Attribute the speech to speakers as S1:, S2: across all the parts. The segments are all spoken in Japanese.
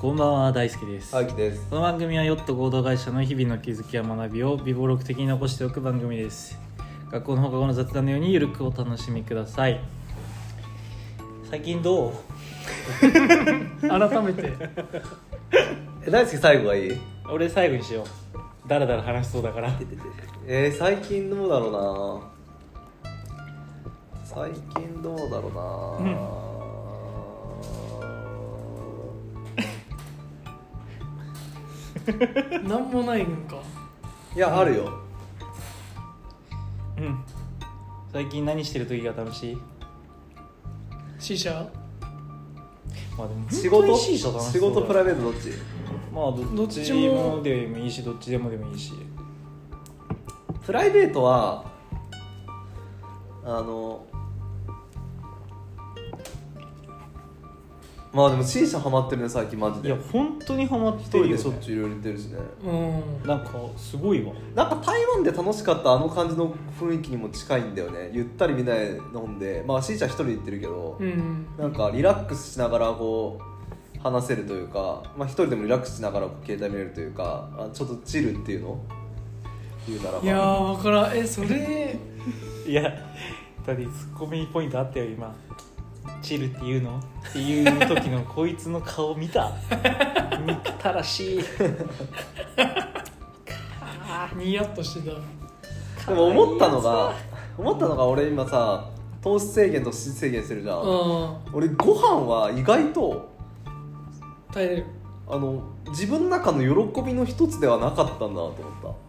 S1: こんばんは大輔です、
S2: はい、きです。
S1: この番組はヨット合同会社の日々の気づきや学びを微暴録的に残しておく番組です。学校の放課後の雑談のようにゆるくお楽しみください。最近どう？
S3: 改めて。
S2: え、大輔最後がいい？
S1: 俺最後にしよう。だらだら話しそうだから。
S2: えー、最近どうだろうな。最近どうだろうな、
S3: なんもないんか。
S2: いや、あるよ。
S1: うん。最近何してる時が楽しい
S3: ？C 社
S1: まあでも
S2: 仕事？仕
S1: そうだ
S2: 事プライベートどっち？
S1: まあど
S3: ど
S1: っち
S3: も
S1: でもいいしどっちでもでもいいし。
S2: プライベートは、あの、まあでも C 社ハマってるね、最近マジで。
S1: いや本当にハマっ
S2: 一
S1: てるよ、ね、
S2: 人でしょっちゅういろいろ言ってるしね。
S3: うん。
S1: なんかすごいわ。
S2: なんか台湾で楽しかったあの感じの雰囲気にも近いんだよね。ゆったりみんなで飲んで。まあ C ちゃん一人で行ってるけど、
S3: うん。
S2: なんかリラックスしながらこう話せるというか、まあ、一人でもリラックスしながらこう携帯見れるというかあちょっとチルっていうの？言うならば。
S3: いやー分からん。えそれ？
S1: いやだってツッコミポイントあったよ今。チルっていうの？っていう時のこいつの顔見た？憎たらしい。
S3: ニヤッとしてた。
S2: でも思ったのが思ったのが俺今さ糖質制限と脂質制限してるじゃん、
S3: うん。
S2: 俺ご飯は意外と
S3: 耐えれる。
S2: あの自分の中の喜びの一つではなかったんだなと思った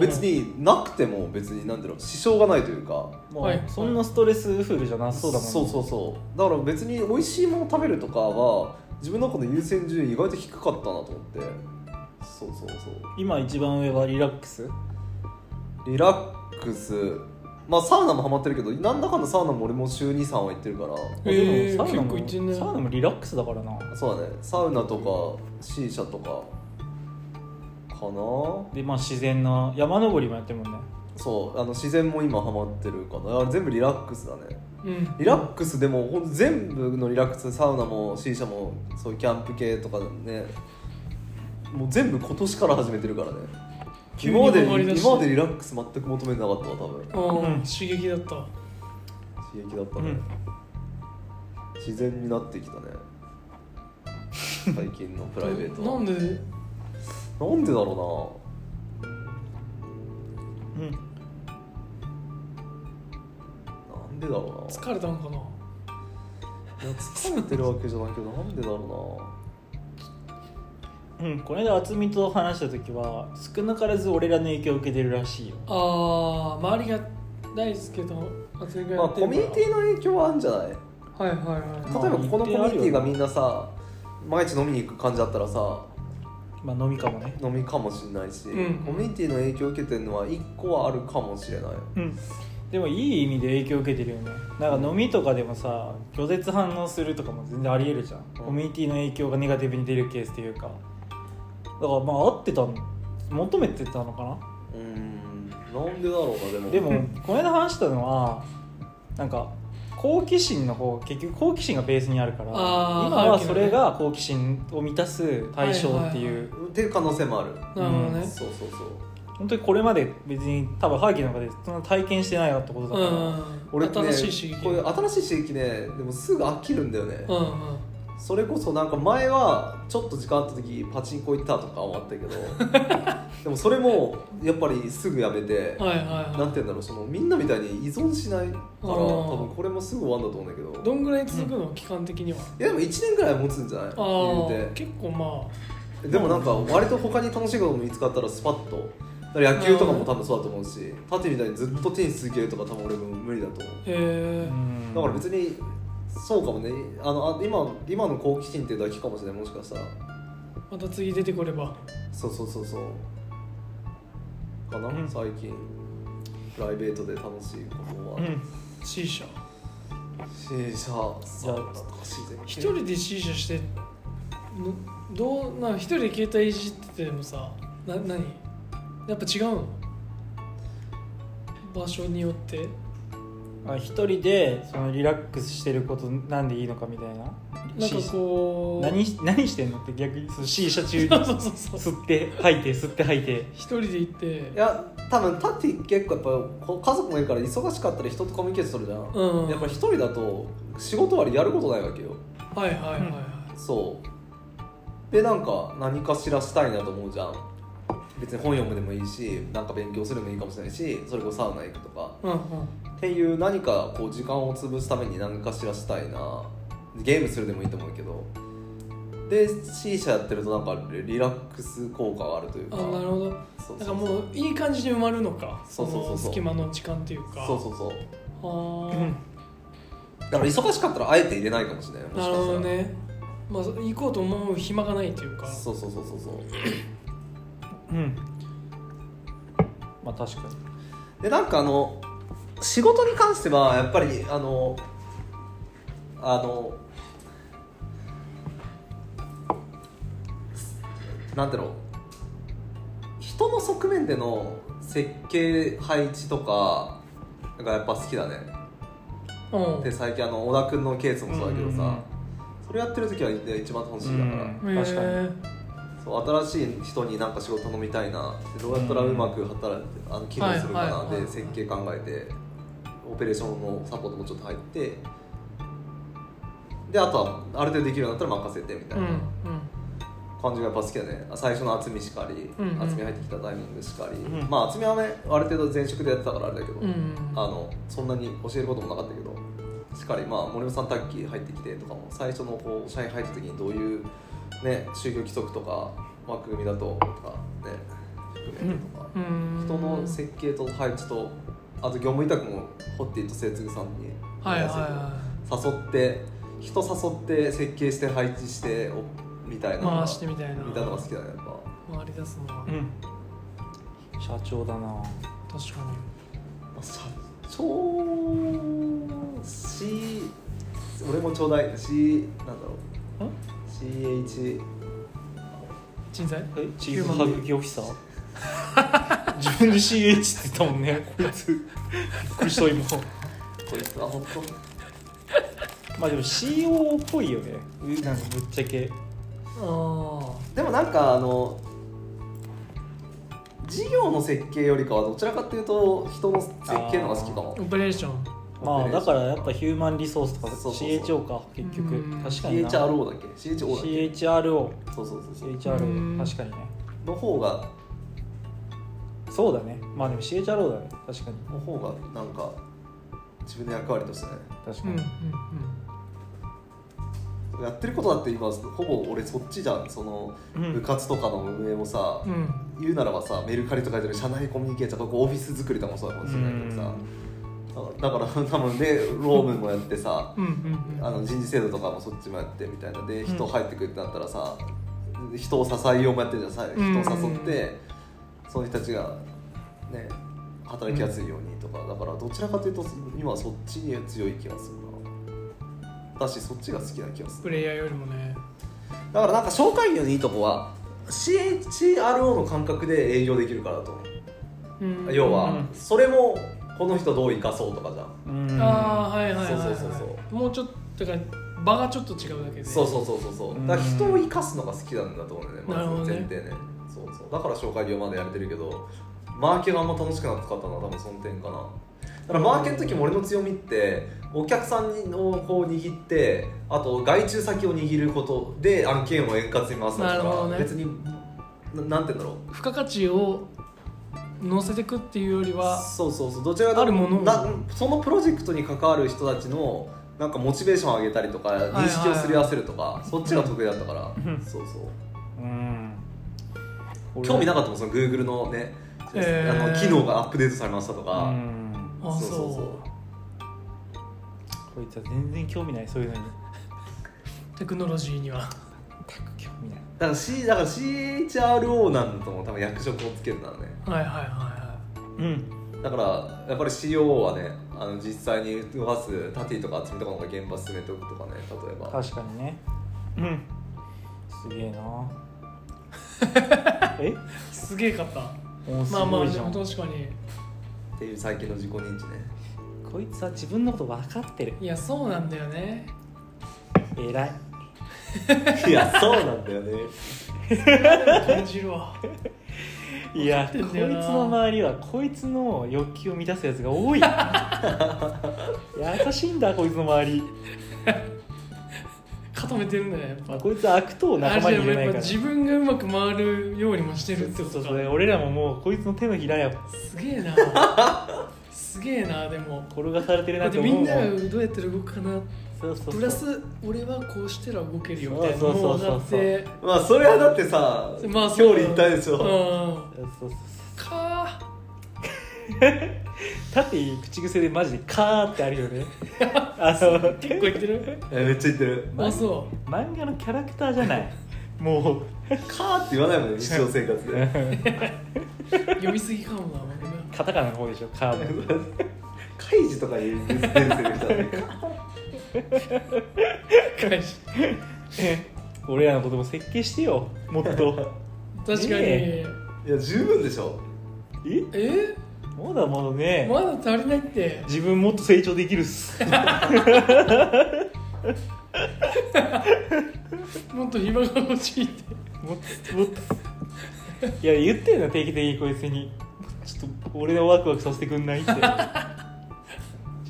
S2: 別になくても別になんていうの支障がないというか。
S1: もう、
S3: はい。
S1: そんなストレスフルじゃなさそうだもんね。
S2: そうそうそう。だから別に美味しいもの食べるとかは自分の中の優先順位意外と低かったなと思って。そうそうそう。
S1: 今一番上はリラックス？
S2: リラックス。まあサウナもハマってるけどなんだかんだサウナも俺も週23は行ってるから。
S3: えー
S1: でもサウナも
S3: 結構行ってんね
S1: サウナもリラックスだからな。
S2: そうだね。サウナとか C 社とかかな。
S1: でまあ自然な山登りもやってるもんね。
S2: そうあの自然も今ハマってるかな。あれ全部リラックスだね。
S3: うん。
S2: リラックスでもほんと全部のリラックスサウナも C 社もそういうキャンプ系とかね。もう全部今年から始めてるからね。今まで今までリラックス全く求めてなかったわ多分。
S1: うん。
S3: 刺激だった。
S2: 刺激だったね、
S1: うん。
S2: 自然になってきたね。最近のプライベートは。
S3: なんで
S2: なんでだろ
S1: うん
S2: うななんでだろうな。
S3: 疲れたんかな？い
S2: や疲れてるわけじゃないけどなんでだろ
S1: うん、この間渥美と話した時は少なからず俺らの影響を受けてるらしいよ。
S3: あー周りが大好きと厚み
S2: うなまあコミュニティの影響はあるんじゃない？例え
S3: はいはいはい。
S1: まあ
S2: ばこのコミュニティがみん
S1: 一
S2: なさ毎日飲みに行く感じだったらさ
S1: まあ飲みかもね。
S2: 飲みかもしれないし、
S3: うん。
S2: コミュニティの影響を受けてるのは一個はあるかもしれない。
S1: うん。でもいい意味で影響を受けてるよね。なんか飲みとかでもさ拒絶反応するとかも全然ありえるじゃん、コミュニティの影響がネガティブに出るケースっていうか。だからまあ合ってたの求めてたのかな？
S2: うーん。なんでだろうなでも。
S1: でもこの間話したのはなんか好奇心の方結局好奇心がベースにあるから今はそれが好奇心を満たす対象っていう、
S2: っていう可能性もある。
S3: なるほどね。
S2: そうそうそう。
S1: 本当にこれまで別に多分ハーキーの中でそんな体験してないなってことだから、
S3: うん。
S2: 俺ね
S3: 新しい刺激。
S2: こういう新しい刺激ねでもすぐ飽きるんだよね、
S3: うんうん
S2: それこそなんか前はちょっと時間あった時パチンコ行ったとか思ったけど でもそれもやっぱりすぐやめて、
S3: はいはいは
S2: なんて言うんだろうそのみんなみたいに依存しないから
S3: あー。
S2: 多分これもすぐ終わるんだと思うんだけど。
S3: いどんぐらい続くの？期間的には。い
S2: やでも1年ぐらいは持つんじゃない？
S3: あ
S2: 言うて。
S3: あ結構まあ。
S2: でもなんか割と他に楽しいことも見つかったらスパッと。だから野球とかも多分そうだと思うし縦みたいにずっとテニス続けるとか多分俺も無理だと思う。
S3: へえ
S1: うん。
S2: だから別にそうかもね。あのあ今今の好奇心っていうだけかもしれない。もしかしたら。
S3: また次出てこれば。
S2: そうそうそうそう。かな、
S1: うん。
S2: 最近。プライベートで楽しいことは、
S1: うん。
S3: C 社
S2: C 社
S1: じゃあ
S3: 一人で C 社しての？どう？な一人で携帯いじっててもさな何？やっぱ違うの？場所によって？
S1: あ一人でそのリラックスしてることなんでいいのかみたいな？
S3: なんかこう
S1: 何し何してんのって逆にその C 社中に。吸って吐いて吸って吐いて。
S3: 一人で行って。
S2: いや多分タティ結構やっぱこう家族もいるから忙しかったり人とコミュニケーションするじゃん、
S3: うん
S2: やっぱ一人だと仕事終わりやることないわけよ。
S3: はいはいはいはい、
S2: そう。でなんか何かしらしたいなと思うじゃん。別に本読むでもいいしなんか勉強するでもいいかもしれないしそれこそサウナ行くとか。
S3: うんうん
S2: っていう何かこう時間を潰すために何かしらしたいな。ゲームするでもいいと思うけど。で C 社やってるとなんかリラックス効果があるという
S3: あ
S2: か
S3: なるほど。
S2: そう
S3: だからもういい感じに埋まるのか。
S2: そうそうそうそう。
S3: の隙間の時間っていうか。
S2: そうそうそう。
S3: あー。
S1: うん
S2: だから忙しかったらあえて入れないかもしれない
S3: なるほどね。まあ行こうと思う暇がないっていうか。
S2: そうそうそうそうそう。
S1: うん。まあ確かに。
S2: でなんかあの仕事に関してはやっぱりあのあのなんていうの人の側面での設計配置とかがやっぱ好きだね。
S3: うん。
S2: で最近あの小田君のケースもそうだけどさ、
S1: うん。
S2: それやってる時は一番楽しいだから、
S1: うん。確かに。
S3: へ
S2: そう新しい人になんか仕事頼みたいな。でどうやったらうまく働いてあの機能するかな。
S3: はいはいはい。
S2: で設計考えてオペレーションのサポートもちょっと入ってであとはある程度できるようになったら任せてみたいな感じがやっぱ好きだね。最初の厚みしかり
S3: うんうん。
S2: 厚み入ってきたタイミングしかり、
S1: うん。
S2: まあ厚みはねある程度前職でやってたからあれだけど、
S3: うん。
S2: あのそんなに教えることもなかったけどしっかりまあ森本さんタッキー入ってきてとかも最初のこう社員入った時にどういうね就業規則とか枠組みだととかね含めてとか、
S3: うん。
S2: 人の設計と配置とあと業務委託もホッティと末次さんに
S3: はい
S2: 誘って人誘って設計して配置しておみたいな
S3: 回してみたいな。
S2: みたいなのが好きだねやっぱ。
S3: 回り出すのは。
S1: うん。社長だな。
S3: 確か
S2: まあ社長 C 俺もちょうだい。C なんだろう。CH
S3: に人材？
S1: え？チーフハグキオフィサー？自分で CH って言ったもんね。こいつ。びっくりした今。
S2: こいつは本
S1: まあでも CO っぽいよね。うなんかぶっちゃけ。
S3: あ
S2: 当でもなんかあの事業の設計よりかはどちらかというと人の設計の方が好きかも。
S3: あオペレーション。
S1: まあだからやっぱヒューマンリソースとか
S2: そうそうそう。
S1: CHO か結局。
S3: うん。
S1: 確かにな。
S2: CHRO だっけ？CHO だっけ
S1: ？CHRO
S2: そうそうそうそう。
S1: CHRO
S3: うん。
S1: 確かにね。
S2: の方が
S1: そうだね。まあでも CHRO だね確かに。
S2: の方がなんか自分の役割としてね。
S1: 確かに。
S3: うんうん
S2: やってることだって今ほぼ俺そっちじゃん。その
S1: うん。
S2: 部活とかの運営もさ、
S3: うん。うん
S2: 言うならばさメルカリとかで社内コミュニケーションとかオフィス作りとかもそうかもしれないけどさ。だから多分でロームもやってさ
S3: うんうんうん。
S2: あの人事制度とかもそっちもやってみたいな。で人入ってくるってなったらさ人を支えようもやってるじゃん。さ人を誘ってその人たちがね働きやすいようにとかだからどちらかというと今はそっちに強い気がするな。だしそっちが好きな気がする。
S3: プレイヤーよりもね。
S2: だからなんか紹介業のいいとこは CHRO の感覚で営業できるからだと。思う
S3: うん。
S2: 要は
S1: うん。
S2: それもこの人どう生かそうとかじゃん。
S1: うん。
S3: ああはいはいはいはい
S2: そうそうそうそう
S3: もうちょっとだから場がちょっと違うだけで。
S2: そうそうそうそうそう。
S1: うん。
S2: だから人を生かすのが好きなんだと思うんだよね
S3: なるほどね。
S2: まず前提ねそうだから紹介業までやれてるけどマーケがあんま楽しくなかったのは多分その点かな。だからマーケの時も俺の強みってお客さんをこう握ってあと外注先を握ることで案件を円滑に回すだから、
S3: ね。
S2: 別にななんて言うんだろう。
S3: 付加価値を乗せていくっていうよりは
S2: そうそうそう。どちらかというとそのプロジェクトに関わる人たちのなんかモチベーションを上げたりとか認識をすり合わせるとか、そっちが得意だったから、
S1: うん。
S2: そうそう。
S1: うん
S2: 興味なかったもんその Google のね、
S3: へー。
S2: あの機能がアップデートされましたと
S1: う
S2: か、
S1: ん。
S3: あそう
S2: そうそう。
S1: こいつは全然興味ないそういうのに。
S3: テクノロジーには。
S1: 全く興味ない。
S2: だから C だから CHRO なんだと思う多分役職をつけるならね。
S3: はいはいはいは
S1: うん。
S2: だからやっぱり CO はねあの実際に動かすタティとか厚みとかの現場進めておくとかね例えば。
S1: 確かにね。うん。すげえなえ
S3: いすげえかった。まあまあで
S1: ごいじゃん、
S3: も確かに。
S2: っていう最近の自己認知ね。
S1: こいつは自分のこと分かってる。
S3: いやそうなんだよね。
S1: 偉い。
S2: いやそうなんだよね。
S3: 感じるわ。
S1: いやこいつの周りはこいつの欲求を満たすやつが多い。優しいんだこいつの周り、
S3: 固めてるんだよやっぱ。
S1: まあ、こいつは悪党を仲間に入れないから。
S3: 自分がうまく回るようにもしてるってことか。
S1: そうそうそう俺らももうこいつの手のひらよ
S3: すげえな。すげえなでも。
S1: 転がされてるなって思うもん。
S3: みんながどうやったら動くかな。
S1: そうそうそう。
S3: プラス俺はこうしたら動けるよみたいな。
S1: そうそうそうそう
S2: まあそれはだってさ
S3: まあ
S2: 表裏一体でしょ、
S3: うん。
S1: そうそう
S3: か
S1: だ って口癖でマジで「カー」ってあるよね。あの
S3: ー結構言ってる？
S2: えめっちゃ言ってる。
S3: あそ
S1: 漫画のキャラクターじゃない。もう
S2: カーって言わないもんね日常生活で。
S3: う読みすぎかもな俺が
S1: カタカナの方でしょカーも。
S2: カイジとかいう出てる人だね
S3: 返し
S1: 俺らのことも設計してよもっと。
S3: 確かに、
S1: ね
S2: いや十分でしょ。
S1: え？
S3: え？
S1: まだまだね、
S3: まだ足りないって。
S1: 自分もっと成長できるっす。
S3: もっと暇が欲しいって。
S1: もっともっと。いや言ってんの定期的にこいつに。ちょっと俺のワクワクさせてくんないって。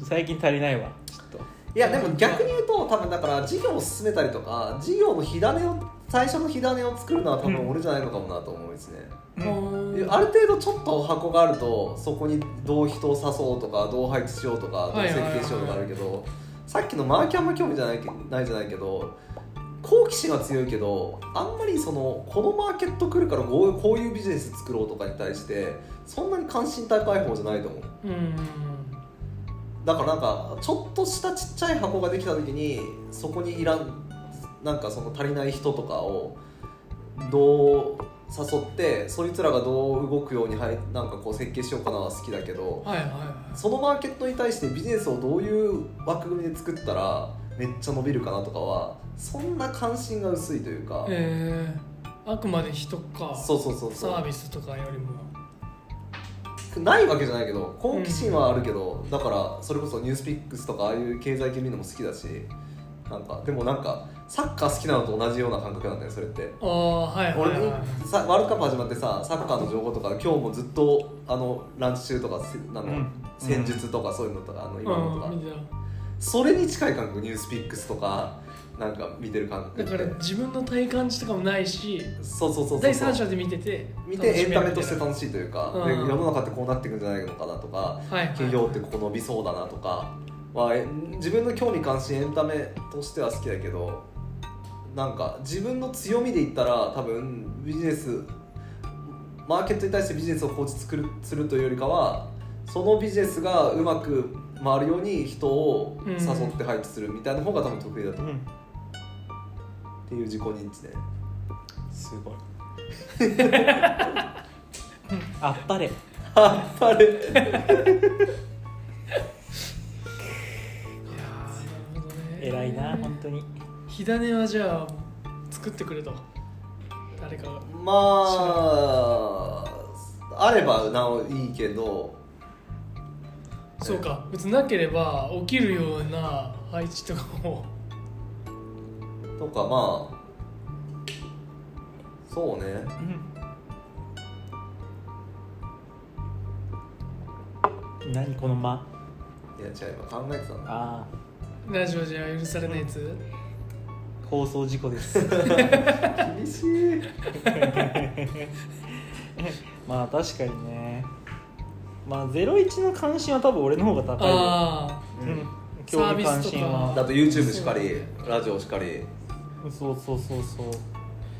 S1: 最近足りないわ。ちょっと。
S2: いやでも逆に言うと多分だから事業を進めたりとか事業の火種を最初の火種を作るのは多分俺じゃないのかもなと思うんですね、
S1: うん。
S3: うん。
S2: ある程度ちょっと箱があるとそこにどう人を誘おうとかどう配置しようとかどう設計しようとかあるけどさっきのマーキャンも興味じゃないけないじゃないけど好奇心は強いけどあんまりそのこのマーケット来るからこうこういうビジネス作ろうとかに対してそんなに関心高い方じゃないと思う。
S3: うん。
S2: だからなんかちょっとしたちっちゃい箱ができた時にそこにいらんなんかその足りない人とかをどう誘ってそいつらがどう動くようにはいなんかこう設計しようかなは好きだけど
S3: はいはいはい。
S2: そのマーケットに対してビジネスをどういう枠組みで作ったらめっちゃ伸びるかなとかはそんな関心が薄いというか、
S3: えー、あくまで人か
S2: そうそうそうそ
S3: サービスとかよりも。
S2: うないわけじゃないけど好奇心はあるけど、だからそれこそニュースピックスとかああいう経済系見るのも好きだしなんかでもなんかサッカー好きなのと同じような感覚なんだよそれって。
S3: ああはいはい
S2: 俺
S3: はい。
S2: さワールドカップ始まってさサッカーの情報とか今日もずっとあのランチ中とかせあの、
S1: うん。
S2: 戦術とかそういうのとかあの今のとか、
S3: うん
S2: それに近い感覚ニュースピックスとかなんか見てる感覚
S3: だから自分の体感値とかもないし
S2: そうそうそうそう
S3: 第三者で見てて
S2: 見てエンタメとして
S3: 楽
S2: 楽しいというか、
S3: うん。
S2: で世の中ってこうなっていくんじゃないのかなとか、
S3: はいはい。
S2: 企業ってここ伸びそうだなとか。はえ自分の興味関心エンタメとしては好きだけどなんか自分の強みで言ったら多分ビジネスマーケットに対してビジネスを構築するするというよりかはそのビジネスがうまく回るように人を誘って配置するみたいな方が多分得意だと思う、
S1: うん。
S2: っていう自己認知ね
S1: すごい。あっぱれ。
S2: あっぱれ。
S3: いやーなるほどね
S1: 偉いな本当に
S3: 火種はじゃあ作ってくれと。誰か。が
S2: まああればなおいいけど。
S3: そうか。別になければ起きるような配置とかも。
S2: とかまあ。そうね。
S1: うん。何この間？
S2: いや違う。今考えてたんだ。
S1: ああ
S3: ラジオじゃ許されないやつ
S1: 放送事故です。
S2: 厳しい。
S1: まあ確かにね。まあ01の関心は多分俺の方が高いよ。
S3: あ
S1: うん。興味関心は。
S2: だと YouTube しかりラジオしかり。
S1: そうそうそうそう。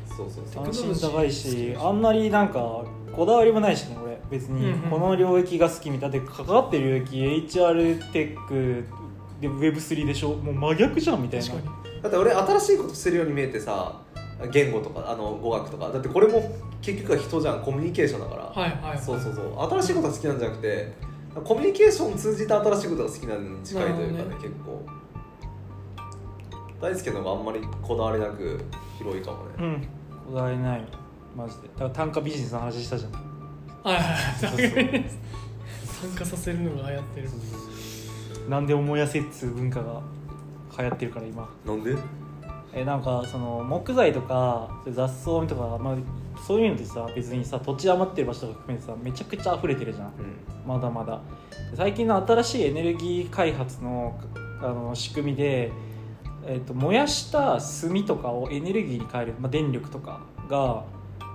S2: そうそうそう。
S1: 関心高いしあんまりなんかこだわりもないしね俺。別にこの領域が好きみたいで関わってる領域 HR テックで Web3 でしょ？もう真逆じゃんみたいな。
S3: あ確かに
S2: だって俺新しいことしてるように見えてさ言語とかあの語学とか。だってこれも結局は人じゃん。コミュニケーションだから、
S3: はいはい。
S2: そうそうそう。新しいことが好きなんじゃなくてコミュニケーションを通じて新しいことが好きなのに近いというかね
S3: なるほど
S2: 結構。大輔の方があんまりこだわりなく広いかもね、
S1: うん。こだわりない。マジで。だから単価ビジネスの話したじゃん。
S3: はいはいはい。参加させるのが流行ってる。
S1: 何でも燃やせっつう文化が流行ってるから今。
S2: なんで？
S1: えなんかその木材とか雑草とか、まあ、そういうのってさ別にさ土地余ってる場所とか含めてさめちゃくちゃ溢れてるじゃん。まだまだ。最近の新しいエネルギー開発のあの仕組みで、えー、と燃やした炭とかをエネルギーに変える、まあ、電力とかが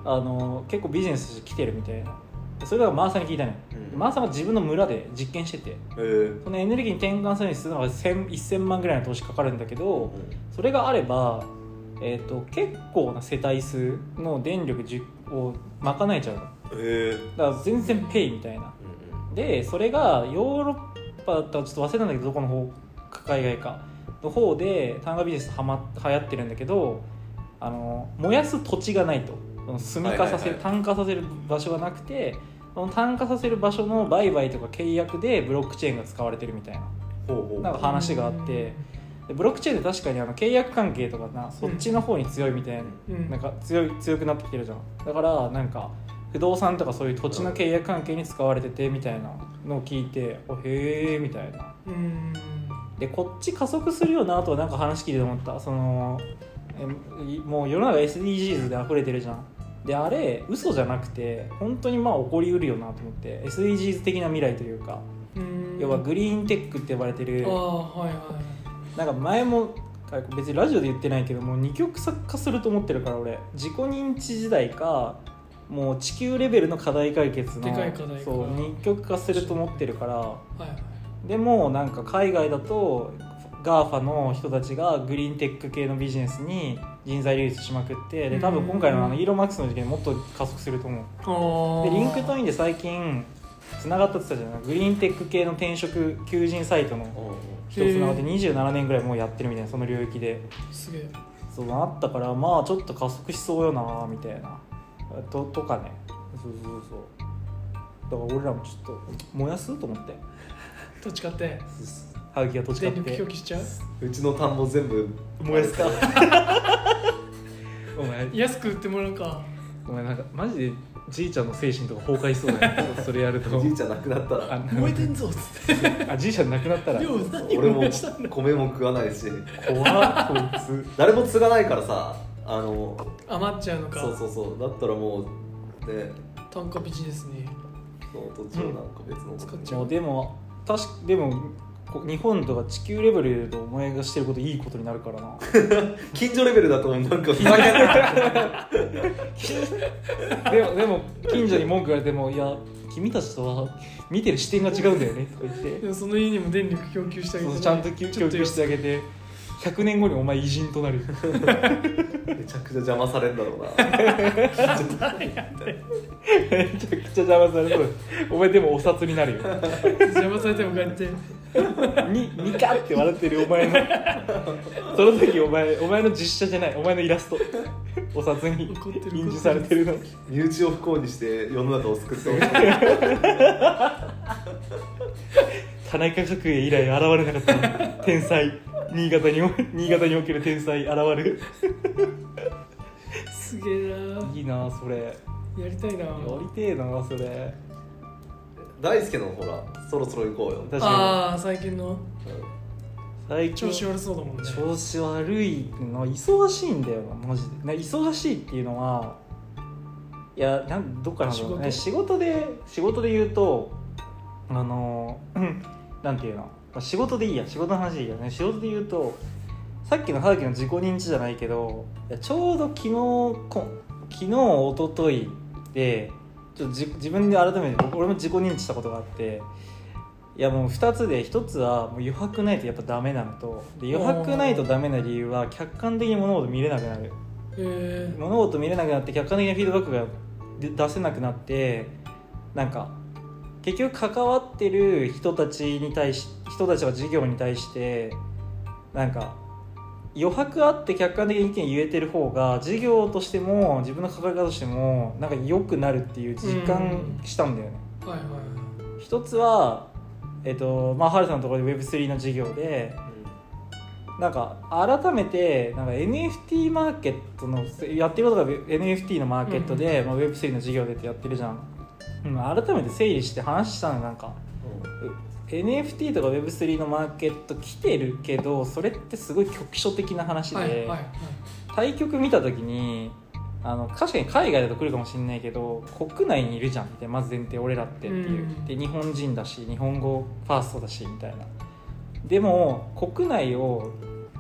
S1: あの結構ビジネスとして来てるみたいなそれがマーさんに聞いたのよ、
S2: うん。
S1: マーさんが自分の村で実験してて。
S2: え。ー
S1: そのエネルギーに転換するにするのが1000 1000万ぐらいの投資かかるんだけどそれがあれば、えー、と結構な世帯数の電力を賄えちゃうの。
S2: え。ー
S1: だから全然ペイみたいな。でそれがヨーロッパだったらちょっと忘れたんだけどどこの方か海外か。の方で単価ビジネスはま流行ってるんだけどあの燃やす土地がないと。その炭化させる、
S2: はいはいはい。
S1: 炭化させる場所がなくてその炭化させる場所の売買とか契約でブロックチェーンが使われてるみたいな。なんか話があって。でブロックチェーンって確かにあの契約関係とかなそっちの方に強いみたいな,、
S3: うん。
S1: なんか強い強くなってきてるじゃん。だからなんか不動産とかそういう土地の契約関係に使われててみたいなのを聞いておへえみたいな。
S3: うん。
S1: でこっち加速するよなとはなんか話聞いてて思った。そのえもう世の中 SDGs で溢れてるじゃんであれ嘘じゃなくて本当にまあ起こりうるよなと思って SDGs 的な未来というか
S3: うん。
S1: 要はグリーンテックって呼ばれてる。
S3: ああはいはい
S1: なんか前も別にラジオで言ってないけどもう二極化すると思ってるから俺。自己認知時代かもう地球レベルの課題解決のそう二極化すると思ってるから。
S3: はいはい。
S1: でもなんか海外だと GAFA の人たちがグリーンテック系のビジネスに人材流出しまくってで多分今回のあのイーロン・マスクの事件もっと加速すると思う。
S3: あ
S1: で LinkedIn で最近つながったって言ってたじゃない？グリーンテック系の転職求人サイトの人つながって27年ぐらいもうやってるみたいなその領域で。す
S3: げえ。
S1: そうなったからまあちょっと加速しそうよなみたいな。ととかね。そうそうそう。だから俺らもちょっと燃やす？と思って。
S3: どっちかって
S1: ハウキが土地買
S3: 電力
S1: っ
S3: しちゃう？
S2: うちの田んぼ全部
S1: 燃やすか。お前。
S3: 安く売ってもらうか。
S1: お前なんかマジでじいちゃんの精神とか崩壊しそうだよ。ね それやると。
S2: おじいちゃん亡くなったら。
S1: あ
S3: 燃えてんぞっつって。
S1: あじいちゃん亡くなったら。
S3: 量何
S2: 俺も
S3: 燃やしたんだ
S2: 米も食わないし。
S1: 怖っこいつ。
S2: 誰も継がないからさあの
S3: 余っちゃうのか。
S2: そうそうそう。だったらもうね。
S3: 単価ビジネスに。
S2: その土地をなんか別の
S3: 使っちゃ
S1: もうでも確かでもこ日本とか地球レベルでお前がしてることいいことになるからな。
S2: 近所レベルだとなんか。
S1: でもでも近所に文句言われても「いや君たちとは見てる視点が違うんだよね」とか言って。
S3: その家にも電力供給してあげて
S1: ちゃんと供供給してあげて。100年後にお前偉人となる。
S2: めちゃくちゃ邪魔されんだろうな。
S1: めちゃくちゃ邪魔されそう。お前でもお札になるよ。
S3: 邪魔されてもこうやって
S1: にニカって笑ってるお前の。その時お前お前の実写じゃない。お前のイラスト。お札に。印字されてるの。
S2: 身内を不幸にして世の中を救ってほしい。
S1: 田中角栄以来現れなかった。天才。新潟に新潟における天才現る。
S3: すげえな。い
S1: いなそれ。や
S3: やりたいな。
S1: りてえなそれ
S2: 大輔のほらそろそろ行こうよ。
S1: 確か
S3: ああ最近の。
S1: 最近
S3: 調子悪そうだもんね。
S1: 調子悪いの忙しいんだよなマジで。な忙しいっていうのはいやなんどっからなんだろうね。仕事？で仕事で言うとあのうん なんていうの、まあ、仕事でいいや仕事の話でいいやね。仕事で言うとさっきの葉月の自己認知じゃないけどいやちょうど昨日こ昨日一昨日でちょっとじ自分で改めて僕俺も自己認知したことがあっていやもう2つで1つはもう余白ないとやっぱダメなのとで余白ないとダメな理由は客観的に物事見れなくなる。
S3: え
S1: 物事見れなくなって客観的なフィードバックがで出せなくなってなんか結局関わってる人たちに対し人たちが事業に対してなんか余白あって客観的に意見言えてる方が事業としても自分の関わり方としてもなんか良くなるっていう実感したんだよね。
S3: ー、はいはい。
S1: 一つはえっとまあ、ハルさんのところで Web3 の事業でなんか改めてなんか NFT マーケットのやってることが NFT のマーケットで、まあ、Web3 の事業でってやってるじゃん、うん、改めて整理して話したのなんか NFT とか Web3 のマーケット来てるけどそれってすごい局所的な話で、
S3: はいはいはい。
S1: 対局見た時にあの確かに海外だと来るかもしれないけど国内にいるじゃんみたいなまず前提俺らってっていう、
S3: うん。
S1: で日本人だし日本語ファーストだしみたいな。でも国内を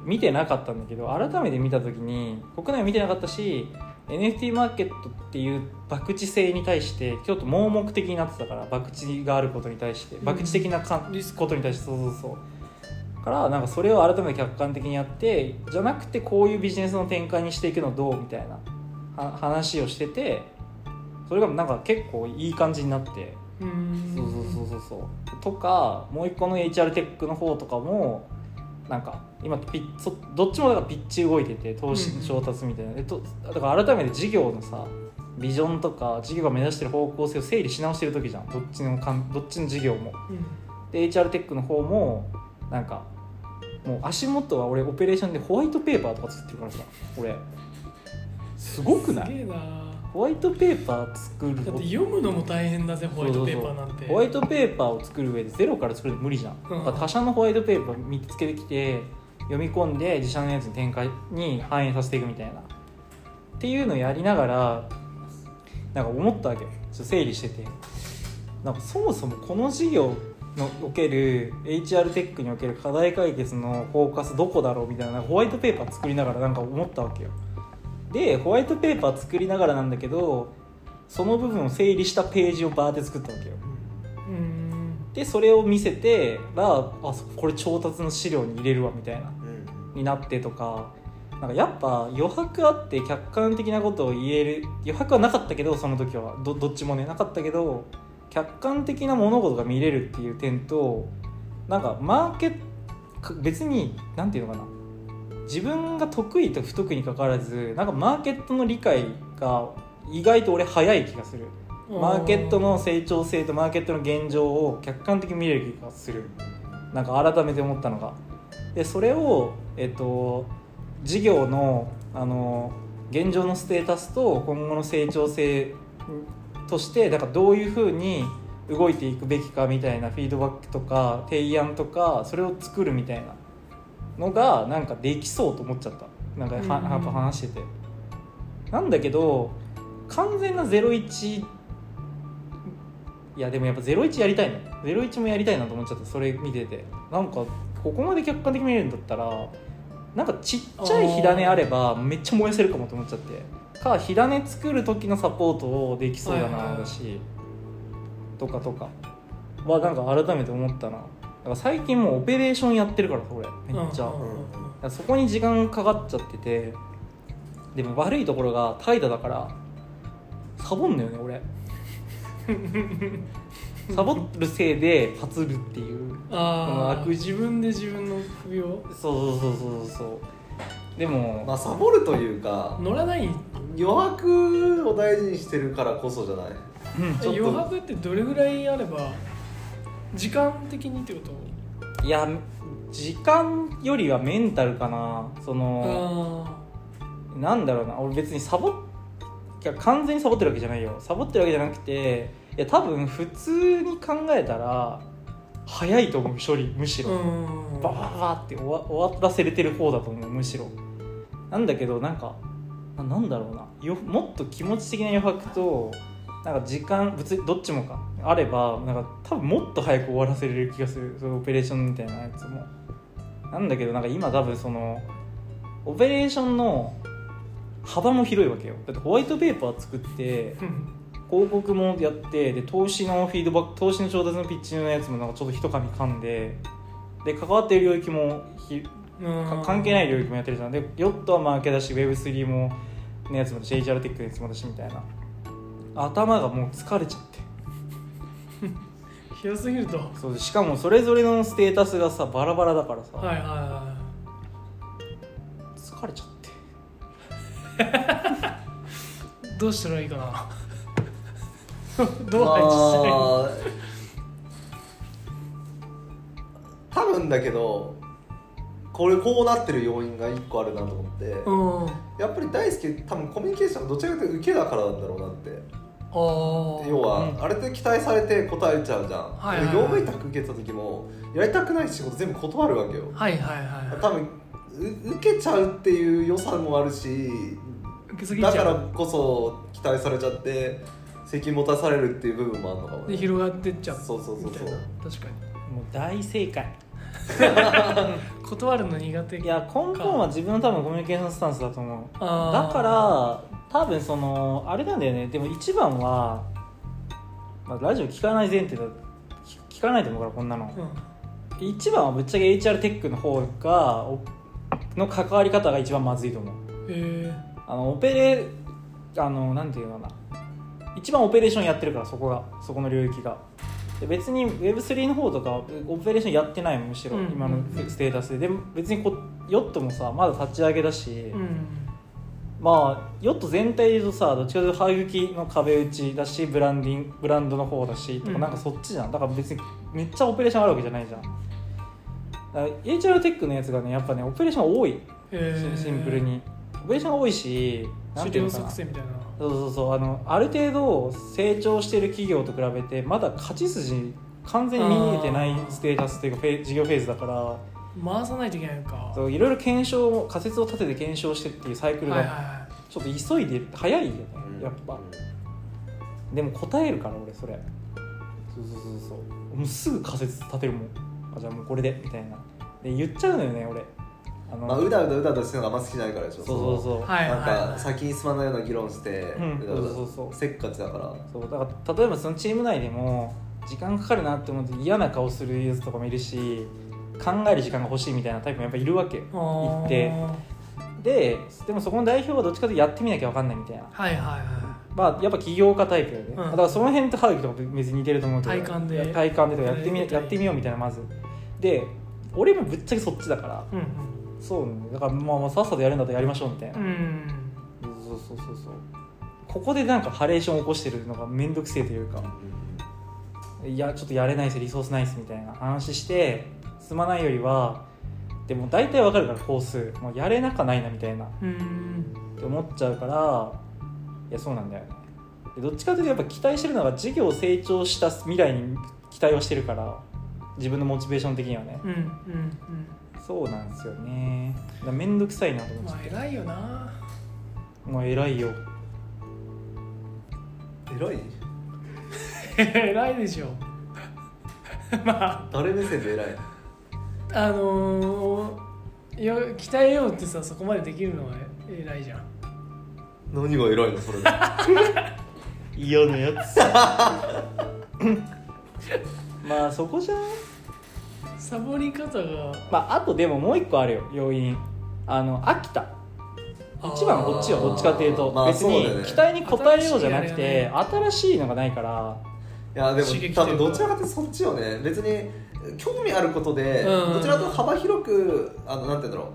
S1: 見てなかったんだけど改めて見た時に国内を見てなかったし NFT マーケットっていう博打性に対してちょっと盲目的になってたから博打があることに対して
S3: うん。
S1: 博打的なかん
S3: リスク。
S1: ことに対してそうそうそう。からなんかそれを改めて客観的にやってじゃなくてこういうビジネスの展開にしていくのどうみたいなは話をしててそれがなんか結構いい感じになって。そうそうそうそうそう。とかもう一個の HR テックの方とかもなんか今ピッそどっちもだからピッチ動いてて投資の調達みたいな、でとだから改めて事業のさビジョンとか事業が目指してる方向性を整理し直してる時じゃん。どっちのかんどっちの事業も。
S3: うん。
S1: で HR テックの方もなんかもう足元は俺オペレーションでホワイトペーパーとか作ってるからさ俺。すごくない？
S3: すげえな
S1: ホワイトペーパー作る
S3: だって読むのも大変だぜホワイトペーパーなんて。
S1: ホワイトペーパーを作る上でゼロから作るの無理じゃん、
S3: うん。
S1: 他社のホワイトペーパー見つけてきて読み込んで自社のやつに展開に反映させていくみたいな。っていうのをやりながらなんか思ったわけよ。ちょっと整理してて。なんかそもそもこの事業のおける HR テックにおける課題解決のフォーカスどこだろうみたいなホワイトペーパー作りながらなんか思ったわけよでホワイトペーパー作りながらなんだけどその部分を整理したページをバーって作ったわけよ。
S3: うーん。
S1: でそれを見せてらあそこれ調達の資料に入れるわみたいな
S2: うん。
S1: になってとかなんかやっぱ余白あって客観的なことを言える余白はなかったけどその時は。どどっちもねなかったけど客観的な物事が見れるっていう点となんかマーケット別になんていうのかな自分が得意と不得意にかかわらずなんかマーケットの理解が意外と俺早い気がする。マーケットの成長性とマーケットの現状を客観的に見れる気がする。なんか改めて思ったのが。でそれをえっと事業のあの現状のステータスと今後の成長性としてだからどういうふうに動いていくべきかみたいなフィードバックとか提案とかそれを作るみたいなのがなんかできそうと思っちゃった。なんかは
S3: うん。
S1: やっぱ話してて。なんだけど完全な01いやでもやっぱ01やりたいの01もやりたいなと思っちゃってそれ見てて。なんかここまで客観的に見れるんだったらなんかちっちゃい火種あればめっちゃ燃やせるかもと思っちゃって。か火種作る時のサポートをできそうだないだし。とかとかはなんか改めて思ったな。だから最近もうオペレーションやってるから俺。めっちゃ、
S3: うん
S1: そこに時間かかっちゃってて。でも悪いところが怠惰だからサボんのよね俺。サボるせいでパツるっていう。
S3: ああ自分で自分の首を。
S1: そうそうそうそうそう。でも、
S2: まあサボるというか
S3: 乗らない？
S2: 余白を大事にしてるからこそじゃない？
S1: うん。
S3: 余白ってどれぐらいあれば時間的にってこと？
S1: いや時間よりはメンタルかな。その
S3: あ
S1: なんだろうな。俺別にサボっいや完全にサボってるわけじゃないよ。サボってるわけじゃなくていや多分普通に考えたら早いと思う処理むし
S3: あ
S1: ろ、
S3: うん。
S1: ババババって終わ終わらせれてる方だと思うむしろ。なんだけどなんかななんだろうな。よもっと気持ち的な余白となんか時間別にどっちもかあればなんか多分もっと早く終わらせれる気がする。そのオペレーションみたいなやつも。なんだけどなんか今多分そのオペレーションの幅も広いわけよ。だってホワイトペーパー作って
S3: うん
S1: 広告もやってで投資のフィードバック投資の調達のピッチのやつもなんかちょっと一噛み噛んでで関わってる領域もひか関係ない領域もやってるじゃん。でヨットはマーケだし Web3 ものやつもだし HR テックのやつもだしみたいな。頭がもう疲れちゃって
S3: 広すぎると。はい
S1: そうしかもそれぞれのステータスがさバラバラだからさ、
S3: はいは
S1: 疲れちゃって。
S3: い どうしたらいいかな。どう配置したらいい
S2: 多分だけどこれこうなってる要因が一個あるなと思って、
S3: うん。
S2: やっぱり大好き多分コミュニケーションがどちらかというと受けだからなんだろうなって。
S3: ああ
S2: 要は、
S1: うん。
S2: あれで期待されて答えちゃうじゃん、
S3: はいはい。はい
S2: で業務委託受けた時もやりたくない仕事全部断るわけよ。
S3: はいはいはい
S2: 多分う受けちゃうっていう良さもあるし
S3: 受けすぎちゃう。
S2: だからこそ期待されちゃって責任持たされるっていう部分もあるのかもね。
S3: で広がってっちゃう。
S2: そうそうそうそう。
S3: 確かに。
S1: もう大正解。
S3: 断るの苦手
S1: いや根本は自分の多分コミュニケーションスタンスだと思う。だから多分そのあれなんだよね。でも一番は、まあ、ラジオ聞かない前提だ。聞聞かないと思うからこんなの。
S3: うん。
S1: 一番はぶっちゃけ HR テックの方がおの関わり方が一番まずいと思う。
S3: へ
S1: あのオペレあのなんていうのかな。一番オペレーションやってるからそこがそこの領域が。で別に Web3 の方とかオペレーションやってないむしろ、
S3: うん。
S1: 今のステータスで。でも別にこヨットもさまだ立ち上げだし、
S3: えうん
S1: まあヨット全体で言うとさどっちかというと歯茎の壁打ちだしブランディンブランドの方だしとか、
S3: うん。
S1: なんかそっちじゃん。だから別にめっちゃオペレーションあるわけじゃないじゃん。だから HR テックのやつがねやっぱねオペレーション多い。
S3: へ
S1: シンプルに。オペレーションが多いしなん
S3: 資料
S1: ていうのかな。
S3: 作成みたいな。
S1: そうそうそう。あのある程度成長してる企業と比べてまだ勝ち筋完全に見えてないステータスというか事業フェーズだから
S3: 回さないといけないのか。
S1: そういろいろ検証仮説を立てて検証してっていうサイクル
S3: はいはい
S1: が
S3: は
S1: ちょっと急いでる早いよね
S2: うん。
S1: やっぱ。でも答えるから俺それ。そうそうそうそう。もうすぐ仮説立てるもん。あじゃあもうこれでみたいな。で言っちゃうのよね俺。あの
S2: まあ、うだうだうだうだしてるのがあんま好きじゃないからでしょ。
S1: そうそうそう。
S3: いはい
S2: なんか先に進まないような議論して、
S1: うん。
S2: うだうだ。
S1: そうそうそう。
S2: せっかちだから。
S1: そうだから例えばそのチーム内でも時間かかるなって思って嫌な顔するやつとかもいるし考える時間が欲しいみたいなタイプもやっぱいるわけ。よって。ででもそこの代表はどっちかというとやってみなきゃ分かんないみたいな。
S3: はいはいは
S1: まあやっぱ起業家タイプよね、
S3: ん。
S1: だからその辺と歯茎とか別に似てると思うけど
S3: 体感で。
S1: 体感でとかやってみ
S3: や
S1: ってみようみたいなまず。で俺もぶっちゃけそっちだから。
S3: いうん。
S1: そうねだからまあまあさっさとやるんだったらやりましょうみたいな、
S3: うんうん
S1: そうそうそうそう。ここでなんかハレーション起こしてるのが面倒くせえというか。いやちょっとやれないですリソースないですみたいな話して進まないよりはでも大体わかるからコースもうやれなかないなみたいな。っ
S3: うん。
S1: て思っちゃうからいやそうなんだよね。でどっちかというとやっぱ期待してるのが事業成長した未来に期待はしてるから自分のモチベーション的にはね。
S3: うんうんうん
S1: そうなんですよね。だめんどくさいなと思っちゃ
S3: まあ
S1: って、
S3: 偉いよな。
S1: まあ偉いよ。
S2: 偉い？
S3: 偉いでしょ。まあ。
S2: 誰目線で偉い
S3: あのー、よ鍛えようってさそこまでできるのは偉いじゃん。
S2: 何が偉いのそれ。で
S1: 嫌なやつ。まあそこじゃない
S3: サボり方が。
S1: まああとでももう一個あるよ要因。あの飽きた。一番はこっちよどっちかっていうと、
S2: まあ
S1: 別に期待に応えようじゃなくて
S3: 新し
S1: いのがないから。
S2: いやでも多分どちらかというとそっちよね。別に興味あることで、
S3: うん。
S2: どちらかというと幅広くあのなんて言うんだろ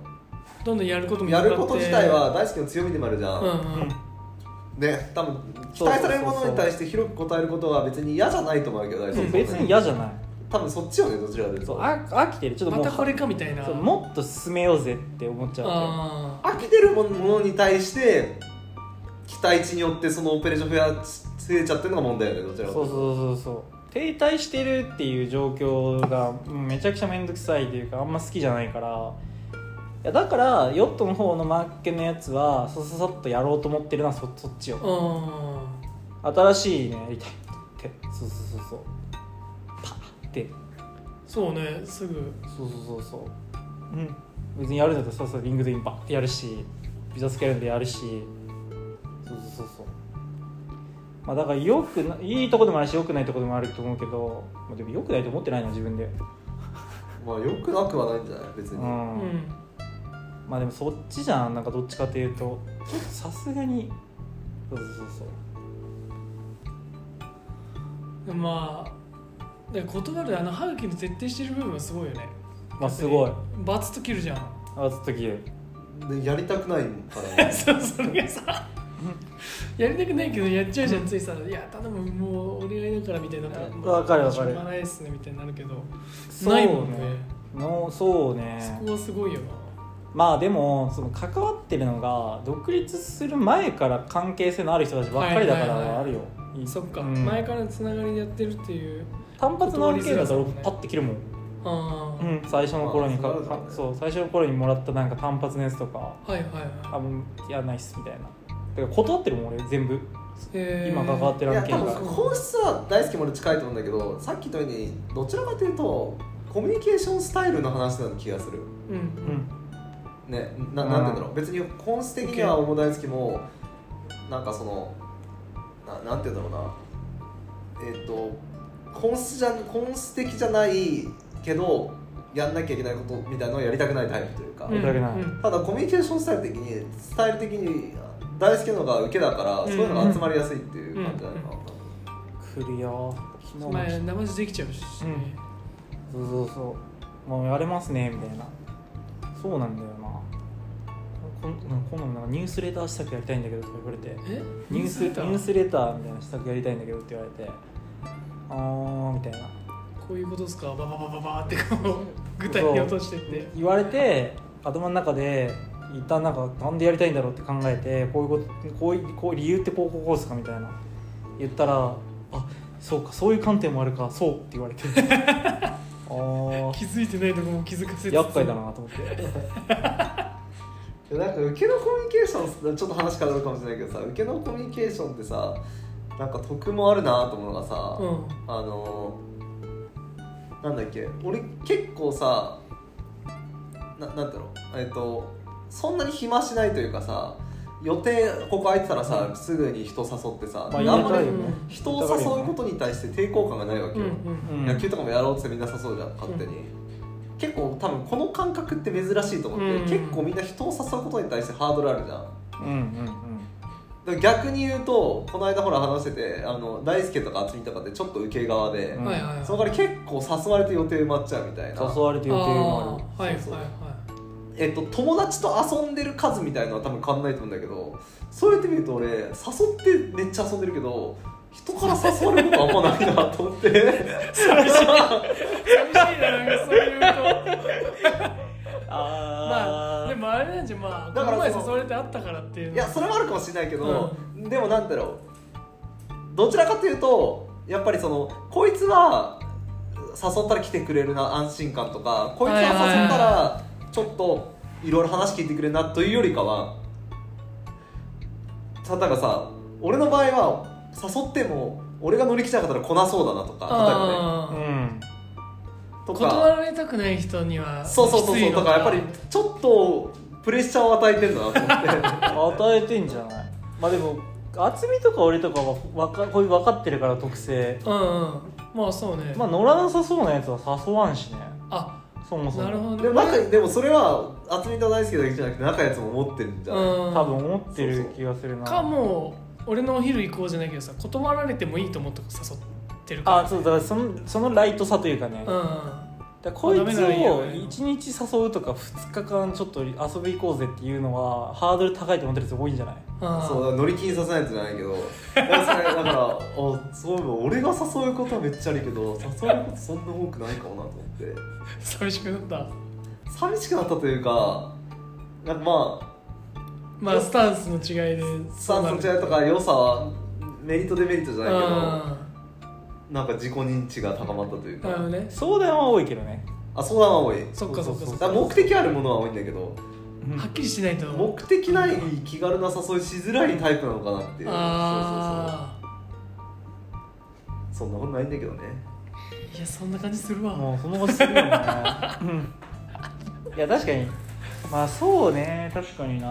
S3: どんどんやること
S2: う
S3: も
S2: やること自体は大好きの強みでもあるじゃん、
S3: うんうん。
S2: で多分期待されるものに対して広く答えることは別に嫌じゃないと思うけど大
S1: そう別に嫌じゃない。
S2: 多分そっちよねどちらかというと。
S1: そうあ飽きてる。ちょっともう
S3: またこれかみたいな。
S1: そうもっと進めようぜって思っちゃう。
S2: 飽きてるものに対して期待値によってそのオペレーション増や増えちゃってるのが問題よねどちらかというと。
S1: けそうそうそうそう停滞してるっていう状況がうんめちゃくちゃ面倒くさいというかあんま好きじゃないから。いやだからヨットの方のマーケのやつはさささっとやろうと思ってるのはそそっちよ。
S3: あ
S1: 新しいねやりたいって。そうそうそうそう。パーって。
S3: そうねすぐ。
S1: そうそうそうそう。うん。別にやるんだったらさっさとリングドインバッてやるしビザスケールでやるし。そうそうそうそうまあだからよくないいとこでもあるしよくないとこでもあると思うけど、まあ、でもよくないと思ってないな自分で。
S2: まあよくなくはないんじゃない別に、
S1: うん、
S3: うん。
S1: まあでもそっちじゃん。なんかどっちかっていうとちょっとさすがに。そうそうそうそう。
S3: まあだから言葉であの歯茎の徹底してる部分はすごいよね。
S1: まあすごい。
S3: バツッと切るじゃん。
S1: あずっときる。
S2: でやりたくないからね。
S3: そうそれがさ やりたくないけどやっちゃうじゃんついさ「いや頼むもうお願いだから」みたいになったら
S1: わかるわかる。
S3: しょうがないっすねみたいになるけど
S1: そう
S3: ないもんね。
S1: のそうね。
S3: そこはすごいよな。
S1: まあでもその関わってるのが独立する前から関係性のある人たちばっかりだから
S3: はいはいはい
S1: はあるよい。
S3: そっか、
S1: うん。
S3: 前からのつながりでやってるっていう
S1: 単発の案件だとパッて切るもん、
S3: ああ、
S1: うん、最初の頃にか
S2: あそうだね。
S1: そう最初の頃にもらったなんか単発のやつとか。
S3: はいはいは
S1: あもうやんないっすみたいな。だから断ってるもん俺全部。今関わって
S2: いや多分
S1: る案件が
S2: 本質は大好きも俺近いと思うんだけどさっき言ったようにどちらかというとコミュニケーションスタイルの話な気がする。
S3: うん。
S2: ねな
S1: うん
S2: なんて言うんだろう。別に本質的には大大好きもなんかそのななんて言うんだろうな。えっ、と本質じゃ本質的じゃないけどやんなきゃいけないことみたいなのをやりたくないタイプというか、
S1: やりたくない。
S3: うん。
S2: ただコミュニケーションスタイル的にスタイル的に大好きなのが受けだから、
S3: うん。
S2: そういうのが集まりやすいっていう感じだよな、
S1: 来るよ。昨日も。
S3: まあ生地できちゃうし、ね。
S1: そうそうそう。もうやれますねみたいな。そうなんだよな。こん今度なんかニュースレターしたくやりたいんだけどとか言われて。
S3: え？
S1: ニュースニ
S3: レタ
S1: ュースレターみたいなしたくやりたいんだけどって言われて。あーみたいな。
S3: こういうことですか？バババババってこう具体に落としてって。
S1: 言われて頭の中で一旦なんかなんでやりたいんだろうって考えてこういうことこういうこう理由ってこうこうこうですかみたいな。言ったらあそうかそういう観点もあるかそうって言われて。あー。
S3: 気づいてないとこも気づかせて
S1: 厄介だなと思って。
S2: でなんか受けのコミュニケーションちょっと話変わるかもしれないけどさ受けのコミュニケーションってさなんか得もあるなと思うのがさ、
S3: うん。
S2: あのなんだっけ俺結構さななんだろうえっとそんなに暇しないというかさ予定ここ空いてたらさ、すぐに人誘ってさ、
S1: まあ
S2: あんまり人を誘うことに対して抵抗感がないわけよ、
S3: うんうん
S1: うん
S2: 野球とかもやろうってみんな誘うじゃん勝手に、結構多分この感覚って珍しいと思って、
S3: うん。
S2: 結構みんな人を誘うことに対してハードルあるじゃん。
S1: うんうん
S2: だから逆に言うとこの間ほら話しててあの大輔とか渥美とかってちょっと受け側で、その代わり結構誘われて予定埋まっちゃうみたいな。
S1: 誘われて予定もあ
S3: あーはいはいは
S2: えっと、友達と遊んでる数みたいのは多分変わんないと思うんだけどそうやって見ると俺誘ってめっちゃ遊んでるけど人から誘われることあんまないなと思って。
S3: い寂しいななんかそういうと。
S1: る
S3: まあでもあれなんじゃまあ
S2: だから
S3: 前誘われてあったからっていうの
S2: いやそれもあるかもしれないけど、でもなんだろう。どちらかというとやっぱりそのこいつは誘ったら来てくれるな安心感とかこいつは誘ったらちょっといろいろ話聞いてくれるなというよりかは例えばさ俺の場合は誘っても俺が乗り気じゃなかったら来なそうだなとか例えばね。
S1: うん。
S2: と
S3: 断
S2: から
S3: れたくない人には
S2: そうそうそうそう。だからやっぱりちょっとプレッシャーを与えてんだなと思って。
S1: 与えてんじゃない。まあでも渥美とか俺とかはわかこういう分かってるから特性。
S3: うんうん。まあそうね。
S1: まあ乗らなさそうなやつは誘わんしね。
S3: あ
S1: そもそも。
S3: なるほどね。
S2: でも仲でもそれは渥美と大好きだけじゃなくて仲いいやつも思ってるんじゃない、
S3: うん。
S1: 多分思ってる気がするな。
S3: かもう俺のお昼行こうじゃないけどさ断られてもいいと思って誘ってるから
S1: あそうだからそのそのライトさというかね、
S3: うん。
S1: らこいつを1日誘うとか2日間ちょっと遊び行こうぜっていうのはハードル高いと思ってるやつ多いんじゃない？
S2: そう乗り気にさせないとじゃないけど。だからそれだからあそういえば俺が誘うことはめっちゃあるけど誘うことそんな多くないかもなと思って。
S3: 寂しくなった。
S2: 寂しくなったというかなんかまあ
S3: まあスタンスの違いで
S2: スタンスの違いとか良さはメリットデメリットじゃないけどなんか自己認知が高まったというか。
S3: なるほどね。
S1: 相談は多いけどね。
S2: あ相談は多い。
S3: そっかそっかそっか。
S2: だから目的あるものは多いんだけど。
S1: うん。
S3: はっきりしないと。
S2: 目的ない気軽な誘いしづらいタイプなのかなっていう。
S3: あ
S2: そうそうそう。そんなことないんだけどね。
S3: あいやそんな感じするわ。
S1: もうそのことするよね。うんいや確かに。まあそうね。確かにな。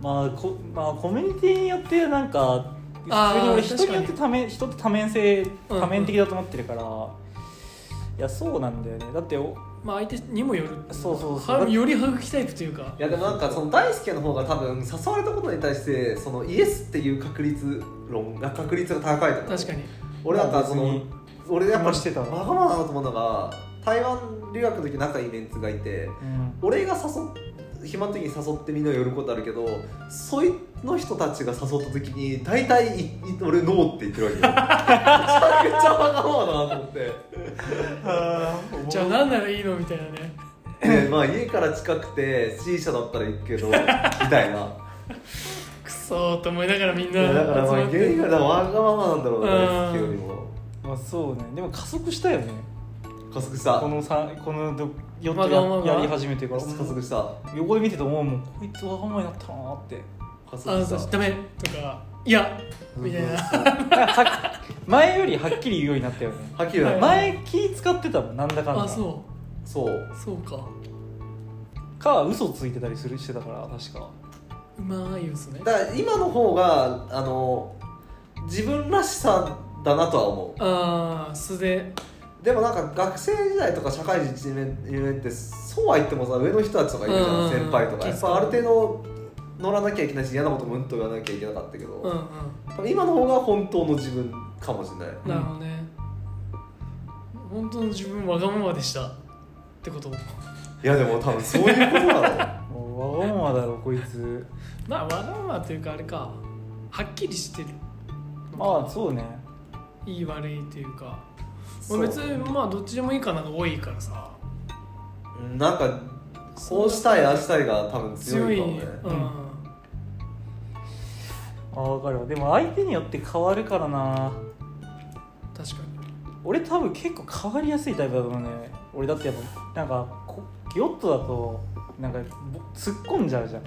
S1: まあこまあコミュニティによってなんか普通に俺人によっ
S3: 確
S1: て多面人って多面性
S3: うん
S1: 多面的だと思ってるから、いやそうなんだよね。だってお
S3: まあ相手にもよる。
S1: そうそうそう。
S3: はよりはぐきタイプというか。
S2: いやでもなんかその大輔の方が多分誘われたことに対してそのイエスっていう確率論が確率が高いと思う。
S3: 確かに。
S2: 俺なんかその俺やっぱ
S1: してたわ
S2: わがままだなと思うのが台湾留学の時仲いいメンツがいて
S1: うん。
S2: 俺が誘っ暇の時に誘ってみんな寄ることあるけどそいの人たちが誘った時に大体いい俺ノーって言ってるわけよ。めちゃくちゃわがままだなと思って。
S3: じゃあ何ならいいのみたいなね。
S2: で まあ家から近くて C 社だったら行くけどみたいな。
S3: くっそーと思いながらみん
S2: い
S3: な
S2: やだからまあ原因がわがままなんだろうね
S3: うん。
S2: 大輔よりも。
S1: まあそうね。でも加速したよね
S2: 加速した。
S1: このさこのど4
S3: わがまま
S1: つややり始めてから。
S2: 加速した。
S1: 横で見ててももうこいつわがままになったなーって。
S2: 加
S3: あ
S2: 速した。
S3: 私ダメとかいや。みたいな。
S1: 前よりはっきり言うようになったよね。
S2: はっきり
S1: 前気使ってたもんなんだかんだ。
S3: あそ
S2: そう。
S3: うそうか。
S1: か嘘ついてたりするしてたから確か。
S3: うまいですね
S2: だから今の方があの自分らしさだなとは思
S3: ああ素で。
S2: うでもなんか学生時代とか社会人1年2年ってそうは言ってもさ上の人たちとかいるじゃ
S3: うん
S2: ん先輩とか。やっぱある程度乗らなきゃいけないし嫌なこともうんと言わなきゃいけなかったけど、
S3: うんうん。
S2: 今の方が本当の自分かもしれない。
S3: なるほどね。本当の自分わがままでしたってこと？
S2: いやでも多分そういうことだろ
S1: わがままだろこいつ。
S3: まあわがままというかあれか。はっきりしてる
S1: まあそうね。
S3: いい悪いというか、まあ、
S2: そう
S3: 別にまあどっちでもいいかなが多いからさ。
S2: うんなんかこうしたいああしたいが多分強
S3: 強い
S2: いかもね。
S3: うん。
S1: あ分かるわ。でも相手によって変わるからな。
S3: 確か
S1: 俺多分結構変わりやすいタイプだと思うね。俺だってやっぱなんかこヨットだとなんかぼ突っ込んじゃうじゃん、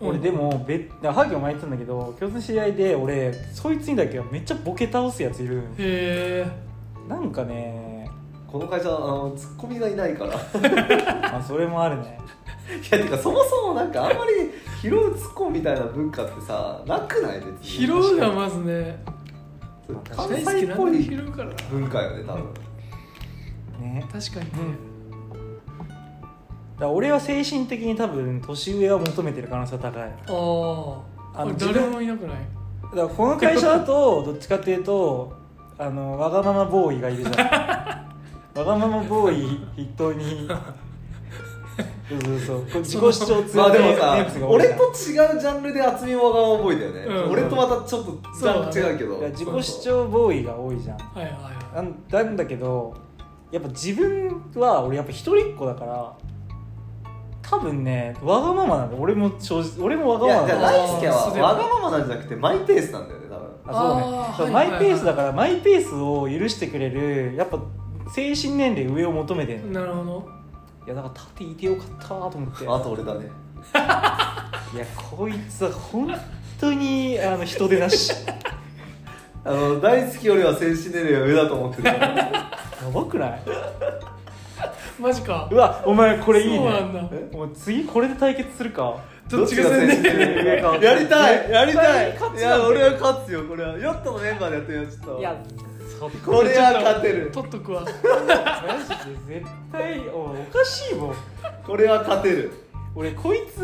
S3: うん。
S1: 俺でもべハギも前言ったんだけど共通の知り合いで俺そいつにだけはめっちゃボケ倒すやついるのよ。
S3: にへえ
S1: なんかね
S2: この会社あのツッコミがいないから。
S1: あそれもあるね。
S2: やてかそもそもなんかあんまり拾うツッコミみたいな文化ってさなくない？別に。
S3: 拾うがまずね。
S2: 関西っぽい文化よね多分。
S1: ね。
S3: 確かにね、
S1: だから俺は精神的に多分年上を求めてる可能性が高い。
S3: ああ
S1: あの
S3: 誰もいなくない？
S1: だからこの会社だとどっちかっていうとあのわがままボーイがいるじゃん。わがままボーイ筆頭に。そうそうそう。自己主張
S2: まあでも
S1: ネ
S2: さ俺と違うジャンルで厚みわがまま覚えだよね、
S3: うん。
S2: 俺とまたちょっとジャンル違うけど。
S1: いや自己主張ボーイが多いじゃん。
S3: はいはい。はい
S1: なんだけどやっぱ自分は俺やっぱ一人っ子だから多分ねわがままなんだ俺も正直俺もわが
S2: いやじゃあ
S1: ままなんだ
S2: 大輔は。わがままなんじゃなくてマイペースなんだよ
S1: あそうね。マイペースだからマイペースを許してくれるやっぱ精神年齢上を求めてんの。
S3: なるほど。
S1: いやだから縦いてよかったと思って。
S2: あと俺だね。
S1: いやこいつは本当にあの人手なし。
S2: あの大好きよりは精神年齢が上だと思ってる。
S1: やばくない？
S3: マジか。
S1: うわお前これいい
S3: そうなん
S1: ね
S3: だ
S1: もう次これで対決するか？
S3: どっちが先
S2: どっちが精神年齢上かやりたい。やりたい。いや俺は勝つよ。これはヨットのメンバーでやってみようちょっと。
S1: いやそ
S2: これは勝てる。
S3: 取っとくわ。
S1: マジで絶対おおかしいもん。
S2: これは勝てる。
S1: 俺こいつ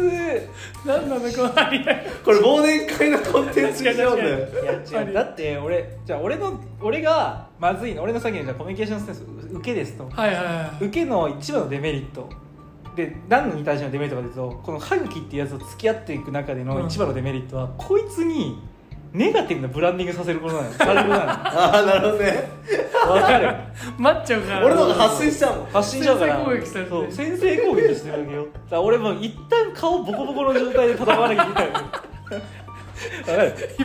S3: なんなんだこの
S2: これ忘年会のコンテンツにしようぜ。
S1: いや違うだって俺じゃあ俺の俺がまずいの。俺のさっきのじゃあコミュニケーションスタンス受けですと。
S3: はいはいはい。
S1: 受けの一番のデメリットで何に対してのデメリットかというとこの歯茎っていうやつと付き合っていく中での一番のデメリットは、こいつにネガティブなブランディングさせることなの
S2: ああなるほどね。
S1: のわかる？
S3: 待っちゃうから。
S2: 俺の方が発信しちゃうもん。
S1: 発信しちゃうから。
S3: 先制攻撃されて。
S1: そう先制攻撃してるわけよ。だ俺も一旦顔ボコボコの状態で戦わなきゃいけない
S3: 一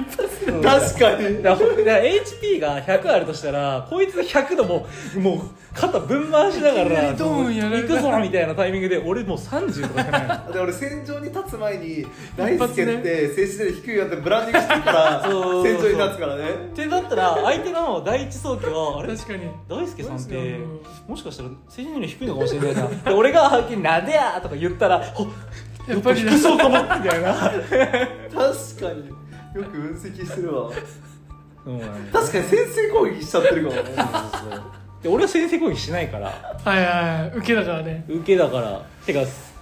S3: 発
S2: 確かに。
S1: だかだから HP が100あるとしたらこいつ100のもうもう肩ぶん回しなが
S3: いきな
S1: ら
S3: りドーンやられた。
S1: 行くぞみたいなタイミングで俺もう30とかじゃないの。
S2: で俺戦場に立つ前に大輔って精神年齢低いよってブランディングしてるから
S1: そう
S2: 戦場に立つからね。
S1: ってなったら相手の第一早期はあれ？
S3: 確かに。
S1: 大輔さんって
S3: うん。
S1: もしかしたら成人年齢低いのかもしれないな。で俺が「なんでや!」とか言ったら「ほ
S3: やっぱり
S1: 低そうかも」みたいな。
S2: 確かに。よく分析してるわ。確かに先制攻撃しちゃってるかもね。
S1: で俺は先制攻撃しないから。
S3: はいはいはい。受けだからね。
S1: 受けだから。てか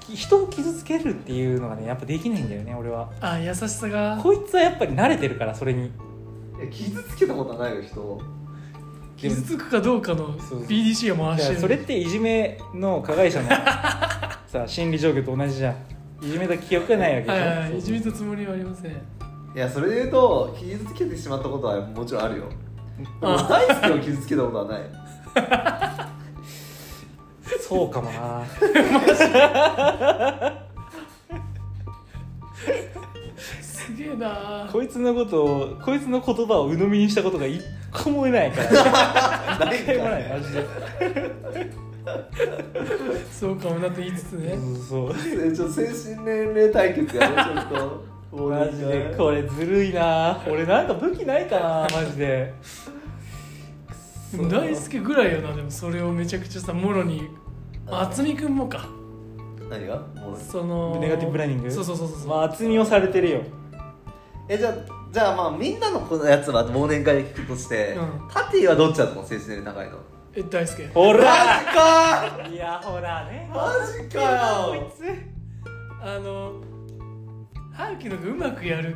S1: 人を傷つけるっていうのがねやっぱできないんだよね俺は。
S3: あ優しさが。
S1: こいつはやっぱり慣れてるからそれに。
S2: 傷つけたことはないよ人を。
S3: 傷つくかどうかの
S1: そう
S3: BDC が回してる。
S1: それっていじめの加害者のさ心理状況と同じじゃんいじめた記憶がないわけでしょ、
S3: はいはいはいいじめたつもりはありません。
S2: いやそれで言うと傷つけてしまったことはもちろんあるよ。
S3: あ。
S2: 大輔を傷つけたことはない。
S1: そうかもな。
S3: すげえな。
S1: こいつのことをこいつの言葉を鵜呑みにしたことが一個もないから。
S2: ない。
S1: 一回もないマジで
S3: そうかもなって言いつつね。
S1: そうそう。
S2: ちょっと精神年齢対決やねちょっと。
S1: マジでこれずるいな。俺なんか武器ないかなマジで。
S3: 大輔ぐらいよなでもそれをめちゃくちゃさもろに渥美君もか。
S2: 何が？もう
S3: その
S1: ネガティブプランニング？
S3: そうそうそうそう、
S1: まあ厚みをされてるよ。
S2: えじゃあじゃあまあみんなのこのやつは忘年会で聞くとして、
S3: うん。
S2: タティはどっちだと思う精神年齢高いの
S3: え大輔。
S1: ほら。
S2: か。
S1: いやほらね。
S2: マジかよ。
S1: こいつ。
S3: あのハウキのがうまくやる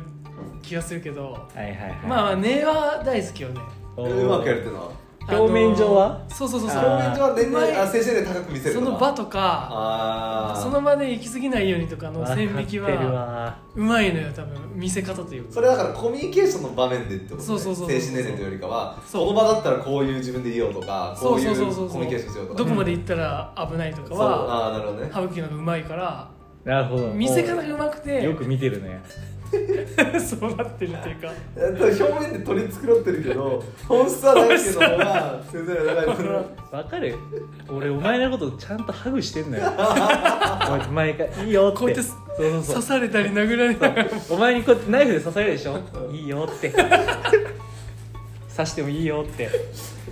S3: 気がするけど。
S1: はいはいはい。
S3: まあまあ根は大好きよね。
S1: お
S2: う
S1: ー
S2: まくやるってのは？
S1: 表面上は？
S3: そうそうそうそう。
S2: 表面上は年齢あ精神年齢高く見せる
S3: そ
S2: とか。
S3: の場とかその場で行き過ぎないようにとかの線引きは
S1: わ
S3: うまいのよ多分。見せ方というか。
S2: それだからコミュニケーションの場面でってことね。
S3: そうそうそうそう
S2: 精神年齢というよりかは
S3: そう。
S2: この場だったらこういう自分でいようとかこ
S3: そうう
S2: い
S3: そううそうそう。
S2: コミュニケーションしようとか。
S3: どこまで行ったら危ないとか
S2: そう。
S3: は
S2: ああなるほどね。
S3: ハウキのがうまいから
S1: なるほど。
S3: 見せ方がうまくて
S1: よく見てるね
S3: そうなってるっていうか。
S2: 表面で取り繕ってるけど本質は大輔の方が先生が長いから
S1: わかる。俺お前のことちゃんとハグしてんのよ。お前毎回いいよって。
S3: こうやって
S1: そうそうそう。
S3: 刺されたり殴られながら
S1: お前にこうやってナイフで刺されるでしょ。いいよって。刺してもいいよって。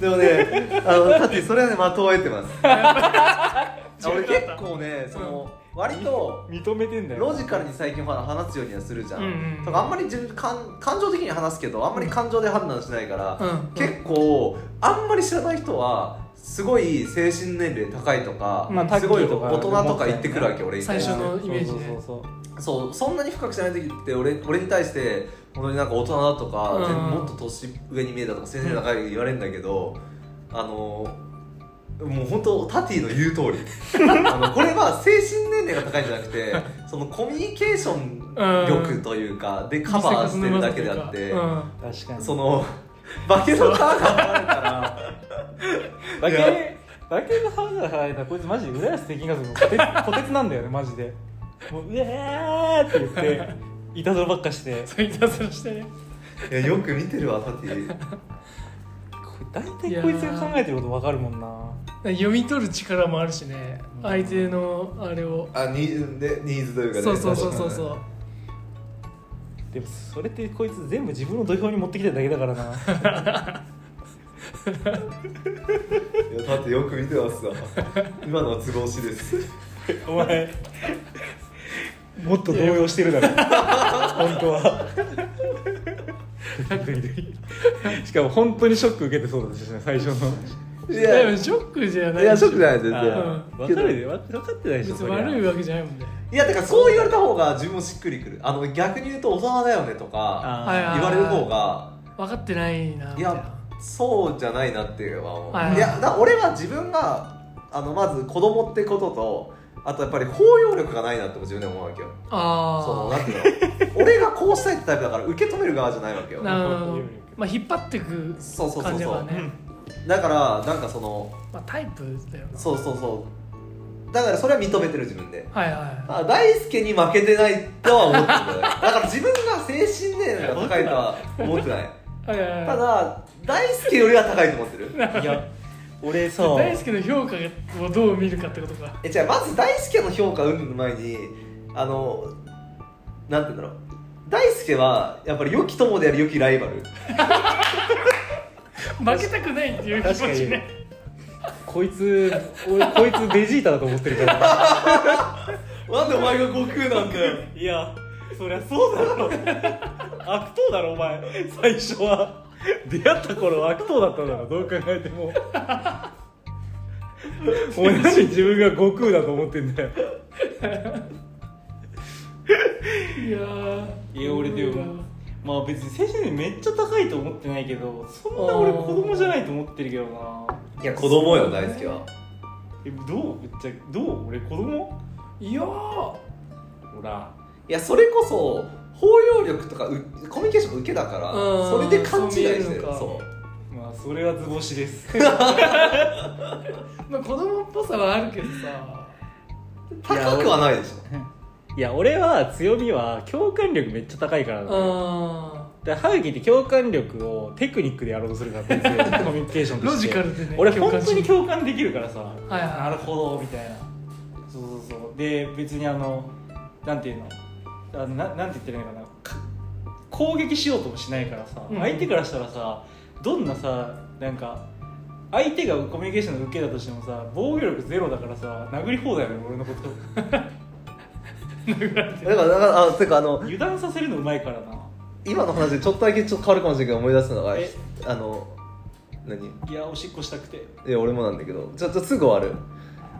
S2: でもねあのタティそれはね的を得てます。あ 俺結構ねその割と
S1: 認めてんだよ。
S2: ロジカルに最近ほら話すようにはするじゃん、
S3: うんうん
S2: だからあんまり自分感感情的には話すけどあんまり感情で判断しないから、
S3: うん
S2: 結構あんまり知らない人はすごい精神年齢高いとか、
S1: まあ
S2: すごい大人とか言ってくるわけ俺
S3: 最初のイメージね
S1: そうそう。そう
S2: そうそんなに深く知らない時って俺俺に対して本当になんか大人だとか、
S3: うん。
S2: もっと年上に見えたとか先生高い言われるんだけど、あのもう本当タティの言う通り。あのこれは精神年齢が高いんじゃなくて そのコミュニケーション力というかでカバーしてるだけであって、
S3: うん。
S1: 確かに。
S2: その化けの皮が剥がれたら。
S1: 化け化けの歯が生えたらこいつマジで浦安鉄筋ガスのこてつ こてつなんだよねマジで。もううえーって言っていたずらばっかして。
S3: そういたずらしてね。
S2: いやよく見てるわタティ。
S1: 大体こいつが考えてること分かるもんな
S3: 読み取る力もあるしね
S1: うん。
S3: 相手のあれを。
S2: あニーズでニーズというかね。
S3: そうそうそうそうそう。
S1: でもそれってこいつ全部自分の土俵に持ってきてるだけだからな。
S2: いやだってよく見てますわ。今のは都合しです。
S1: お前もっと動揺してるだろ。本当は。しかも本当にショック受けてそうだったしね最初の
S2: い
S3: でもショックじゃない
S2: いやショックじゃない
S1: あ
S2: 全然。
S1: ー分かるよ。分かってないでしょ
S3: 別
S1: そりゃ。
S3: に悪いわけじゃないもんね。
S2: いやだからそう言われた方が自分もしっくりくる。あの逆に言うと大人だよねとか
S1: あー。
S3: はいはい
S2: 言われる方が
S3: 分かってないなみたい
S2: いや
S3: な
S2: そうじゃないなっていうのは思う、
S3: はい
S2: い。やだから俺は自分があのまず子供ってこととあとやっぱり包容力がないなって自分で思うわけよ。その
S3: あ
S2: なんていうの。俺がこうしたいってタイプだから受け止める側じゃないわけよ。
S3: あなるほど。まあ引っ張ってく
S2: そうそうそうそう。
S3: 感じだからね
S2: だからなんかその
S3: まあタイプだよな。
S2: そうそうそう。だからそれは認めてる自分で。
S3: はいはい
S2: あ大輔に負けてないとは思ってる。ん だから自分が精神年齢が高いとは思ってない。
S3: はいはいはい。
S2: ただ大輔よりは高いと思ってる。
S1: いや俺さ
S3: 大輔の評価をどう見るかってことか。
S2: えじゃあまず大輔の評価をうんぬん前にあのなんて言うんだろう。大輔はやっぱり良き友であり良きライバル
S3: 負けたくないっていう気持
S1: 確かに。
S3: ちね
S1: こいつ俺こいつベジータだと思ってるから
S2: なんでお前が悟空なんだよ。
S1: いやそりゃそうだろ。悪党だろお前。最初は。出会った頃は悪党だっただろどう考えても。お前何自分が悟空だと思ってんだよ。
S3: いやー。
S1: いや俺でもまあ別に精神年齢めっちゃ高いと思ってないけどそんな俺子供じゃないと思ってるけどな。い
S2: や子供よ大輔は。
S1: えどう？めっちゃどう？俺子供？
S3: いやー。
S1: ほら。
S2: いやそれこそ包容力とかうコミュニケーションが受けだから
S3: うん。
S2: それで勘違いしてる。
S3: そう
S2: そう。
S1: まあそれは図星です。
S3: まあ子供っぽさはあるけどさ。
S2: 高くはないでしょ
S1: いや俺は強みは共感力めっちゃ高いからな
S3: あ
S1: でハグキって共感力をテクニックでやろうとするから別に。コミュニケーション
S3: ーロ
S1: として。
S3: ジカルでね
S1: 俺本
S3: 共感し
S1: 当に共感できるからさ、
S3: はいはい。
S1: なるほどみたいな。そうそうそう。で別にあのなんていうの？あのななんて言ってるのかな。か攻撃しようともしないからさ、
S3: うん。
S1: 相手からしたらさどんなさなんか相手がコミュニケーションの受けたとしてもさ防御力ゼロだからさ殴り放題なの俺のこと
S2: だからだからあてかあの
S1: 油断させるのうまいからな。
S2: 今の話でちょっとだけちょっと変わるかもしれないけど思い出すのが
S1: え
S2: あの何？
S1: いやおしっこしたくて。
S2: いや俺もなんだけどちょっとすぐ終わる。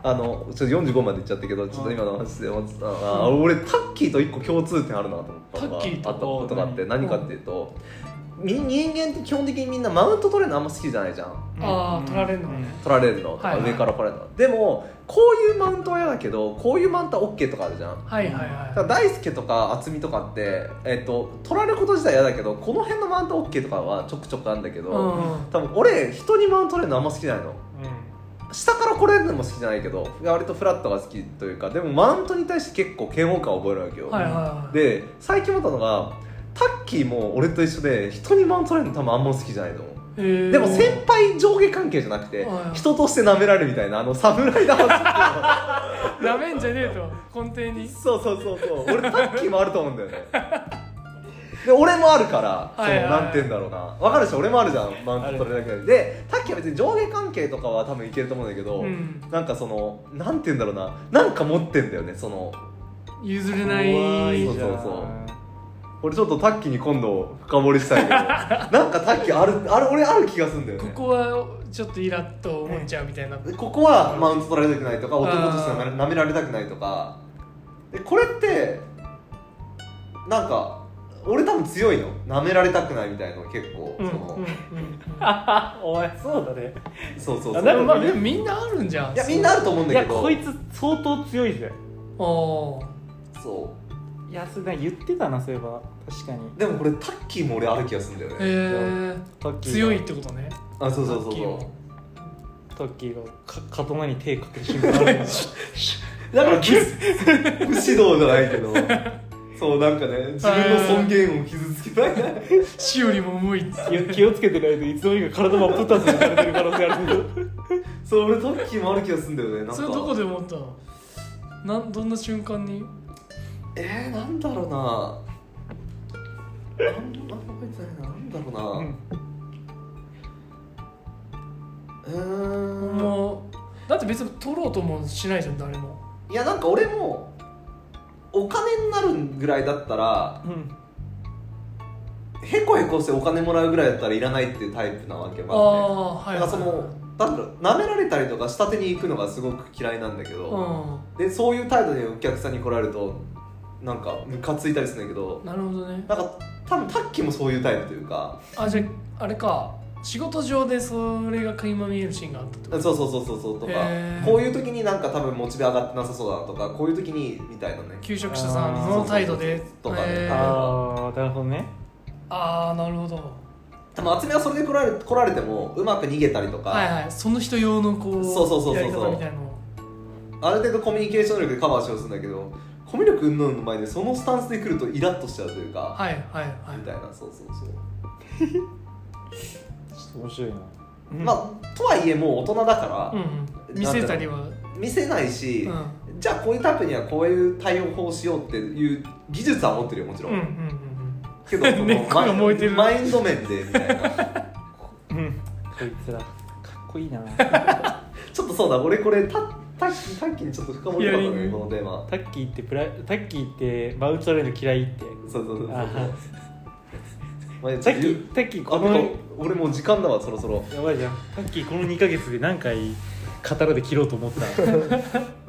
S2: あのちょっと45までいっちゃったけどちょっと今の話で思ってたのが、あ俺タッキーと一個共通点あるなと思ったのが
S3: タッキーと？
S2: あったことがあって
S1: うん。
S2: 何かっていうと、み人間って基本的にみんなマウント取れるのあんま好きじゃないじゃん。
S3: あー取られるのね。
S2: 取られるのとか
S3: はいはい。
S2: 上から来られるの、でもこういうマウントは嫌だけどこういうマウントは OK とかあるじゃん。
S3: はいはいは
S2: 大輔とか渥美とかって、えっと取られること自体嫌だけどこの辺のマウント OK とかはちょくちょくあるんだけど、
S3: いうん。
S2: 多分俺人にマウント取れるのあんま好きじゃないの。下から来れるのも好きじゃないけど割とフラットが好きというかでもマウントに対して結構嫌悪感を覚えるわけよ、
S3: はいはいはい。
S2: で最近思ったのがタッキーも俺と一緒で人にマウント取れるの多分あんま好きじゃないの
S3: へー。
S2: でも先輩上下関係じゃなくて
S3: はい
S2: 人として舐められるみたいなあの侍だ
S3: なめんじゃねえと根底に。
S2: そうそうそうそう。俺タッキーもあると思うんだよね。で俺もあるから、
S3: はいはい。はい
S2: そのなんて言うんだろうな。分かるでしょ？俺もあるじゃんマウント取れるだけで。でタッキーは別に上下関係とかは多分いけると思うんだけど、
S3: うん。
S2: なんかそのなんて言うんだろうな。なんか持ってんだよねその。
S3: 譲れない
S2: そうそうそう俺ちょっとタッキーに今度深掘りしたいけど。なんかタッキーあるある俺ある気がするんだよね。
S3: ここはちょっとイラッと思っちゃうみたいな。
S2: でここはマウント取られたくないとか男としてなめ舐められたくないとか。でこれってなんか俺多分強いの。舐められたくないみたいの結構、
S3: うんうん
S2: その。
S3: うんうん
S1: お前そうだね。
S2: そうそうそう。
S1: あなんか
S3: まあでもみんなあるんじゃん。
S2: いやみんなあると思うん
S1: い
S2: だけど。
S1: やこいつ相当強いぜ。
S3: おー。
S2: そ
S1: いやそれ言ってたなそういえば。確かに。
S2: うでもこれタッキーも俺ある気がするんだよね、
S3: へえ
S1: タッキーが。
S3: 強いってことね。
S2: あそうそうそうそ
S3: ラッキーも
S1: タッキーがか刀に手かける瞬間ある
S2: だ から不不指導じゃないけど。そうなんかね自分の尊厳を傷つけない
S3: 死よりも重いっつって。
S1: 気を気をつけてないといつの間にか体真っ二つにされてる可能性あるけど
S2: そう俺タッキーもある気がするんだよねなんか。
S3: それどこで思ったの？なんどんな瞬間に？
S2: えー、なんだろうな。なんなん覚えてないななんだろうな。
S1: うん。
S2: うーん。
S3: もうだって別に取ろうともしないじゃん誰も。
S2: いやなんか俺もお金になるぐらいだったら
S1: うん。
S2: へこへこしてお金もらうぐらいだったらいらないっていうタイプなわけ
S3: あ
S2: ま
S3: あはい
S2: なんかそのなんだろう舐められたりとか下手に行くのがすごく嫌いなんだけ
S3: う
S2: ど、
S3: ん。
S2: でそういう態度でお客さんに来られるとなんかムカついたりするんだけど
S3: なるほどね。
S2: なんか多分タッキーもそういうタイプというか
S3: あじゃああれか。仕事上でそれが垣間見えるシーンがあったってこと？
S2: そうそうそうそうそうとか
S3: へー。
S2: こういう時になんか多分モチベ上がってなさそうだなとかこういう時にみたいなね。
S3: 求職者さんの態度で？
S2: とかね。
S1: ああなるほどね。
S3: ああなるほど。
S2: でも厚めはそれで来られ来られてもうまく逃げたりとか、
S3: はいはい。その人用のこう
S2: そうそうそうそうそう。
S3: やり方みたいなのを。
S2: ある程度コミュニケーション力でカバーしようとするんだけどコミュ力云々の前でそのスタンスで来るとイラッとしちゃうというか、
S3: はいはいはい。
S2: みたいな。そうそうそう、
S1: ちょっと面白いな、
S2: まあとはいえもう大人だから、
S3: うんうん。見せたりは。
S2: 見せないし、
S3: うん。
S2: じゃあこういうタイプにはこういう対応法をしようっていう技術は持ってるよもちろん、
S3: うんうんうん
S2: けど その
S3: 根っこが燃えてる。
S2: マインド面でみたいな。
S1: うん。こいつらかっこいいな。
S2: ちょっとそうだ俺これタッタッキータッキーにちょっと深掘りたかったこのテーマ。
S1: タッキーってプライタッキーってマウント取られるの嫌いって。
S2: そうそうそうそう
S1: あ
S2: まあ
S1: タッキータッキーこ
S2: あ
S1: の
S2: 俺もう時間だわそろそろ。
S1: やばいじゃん。タッキーこの2ヶ月で何回刀で切ろうと思った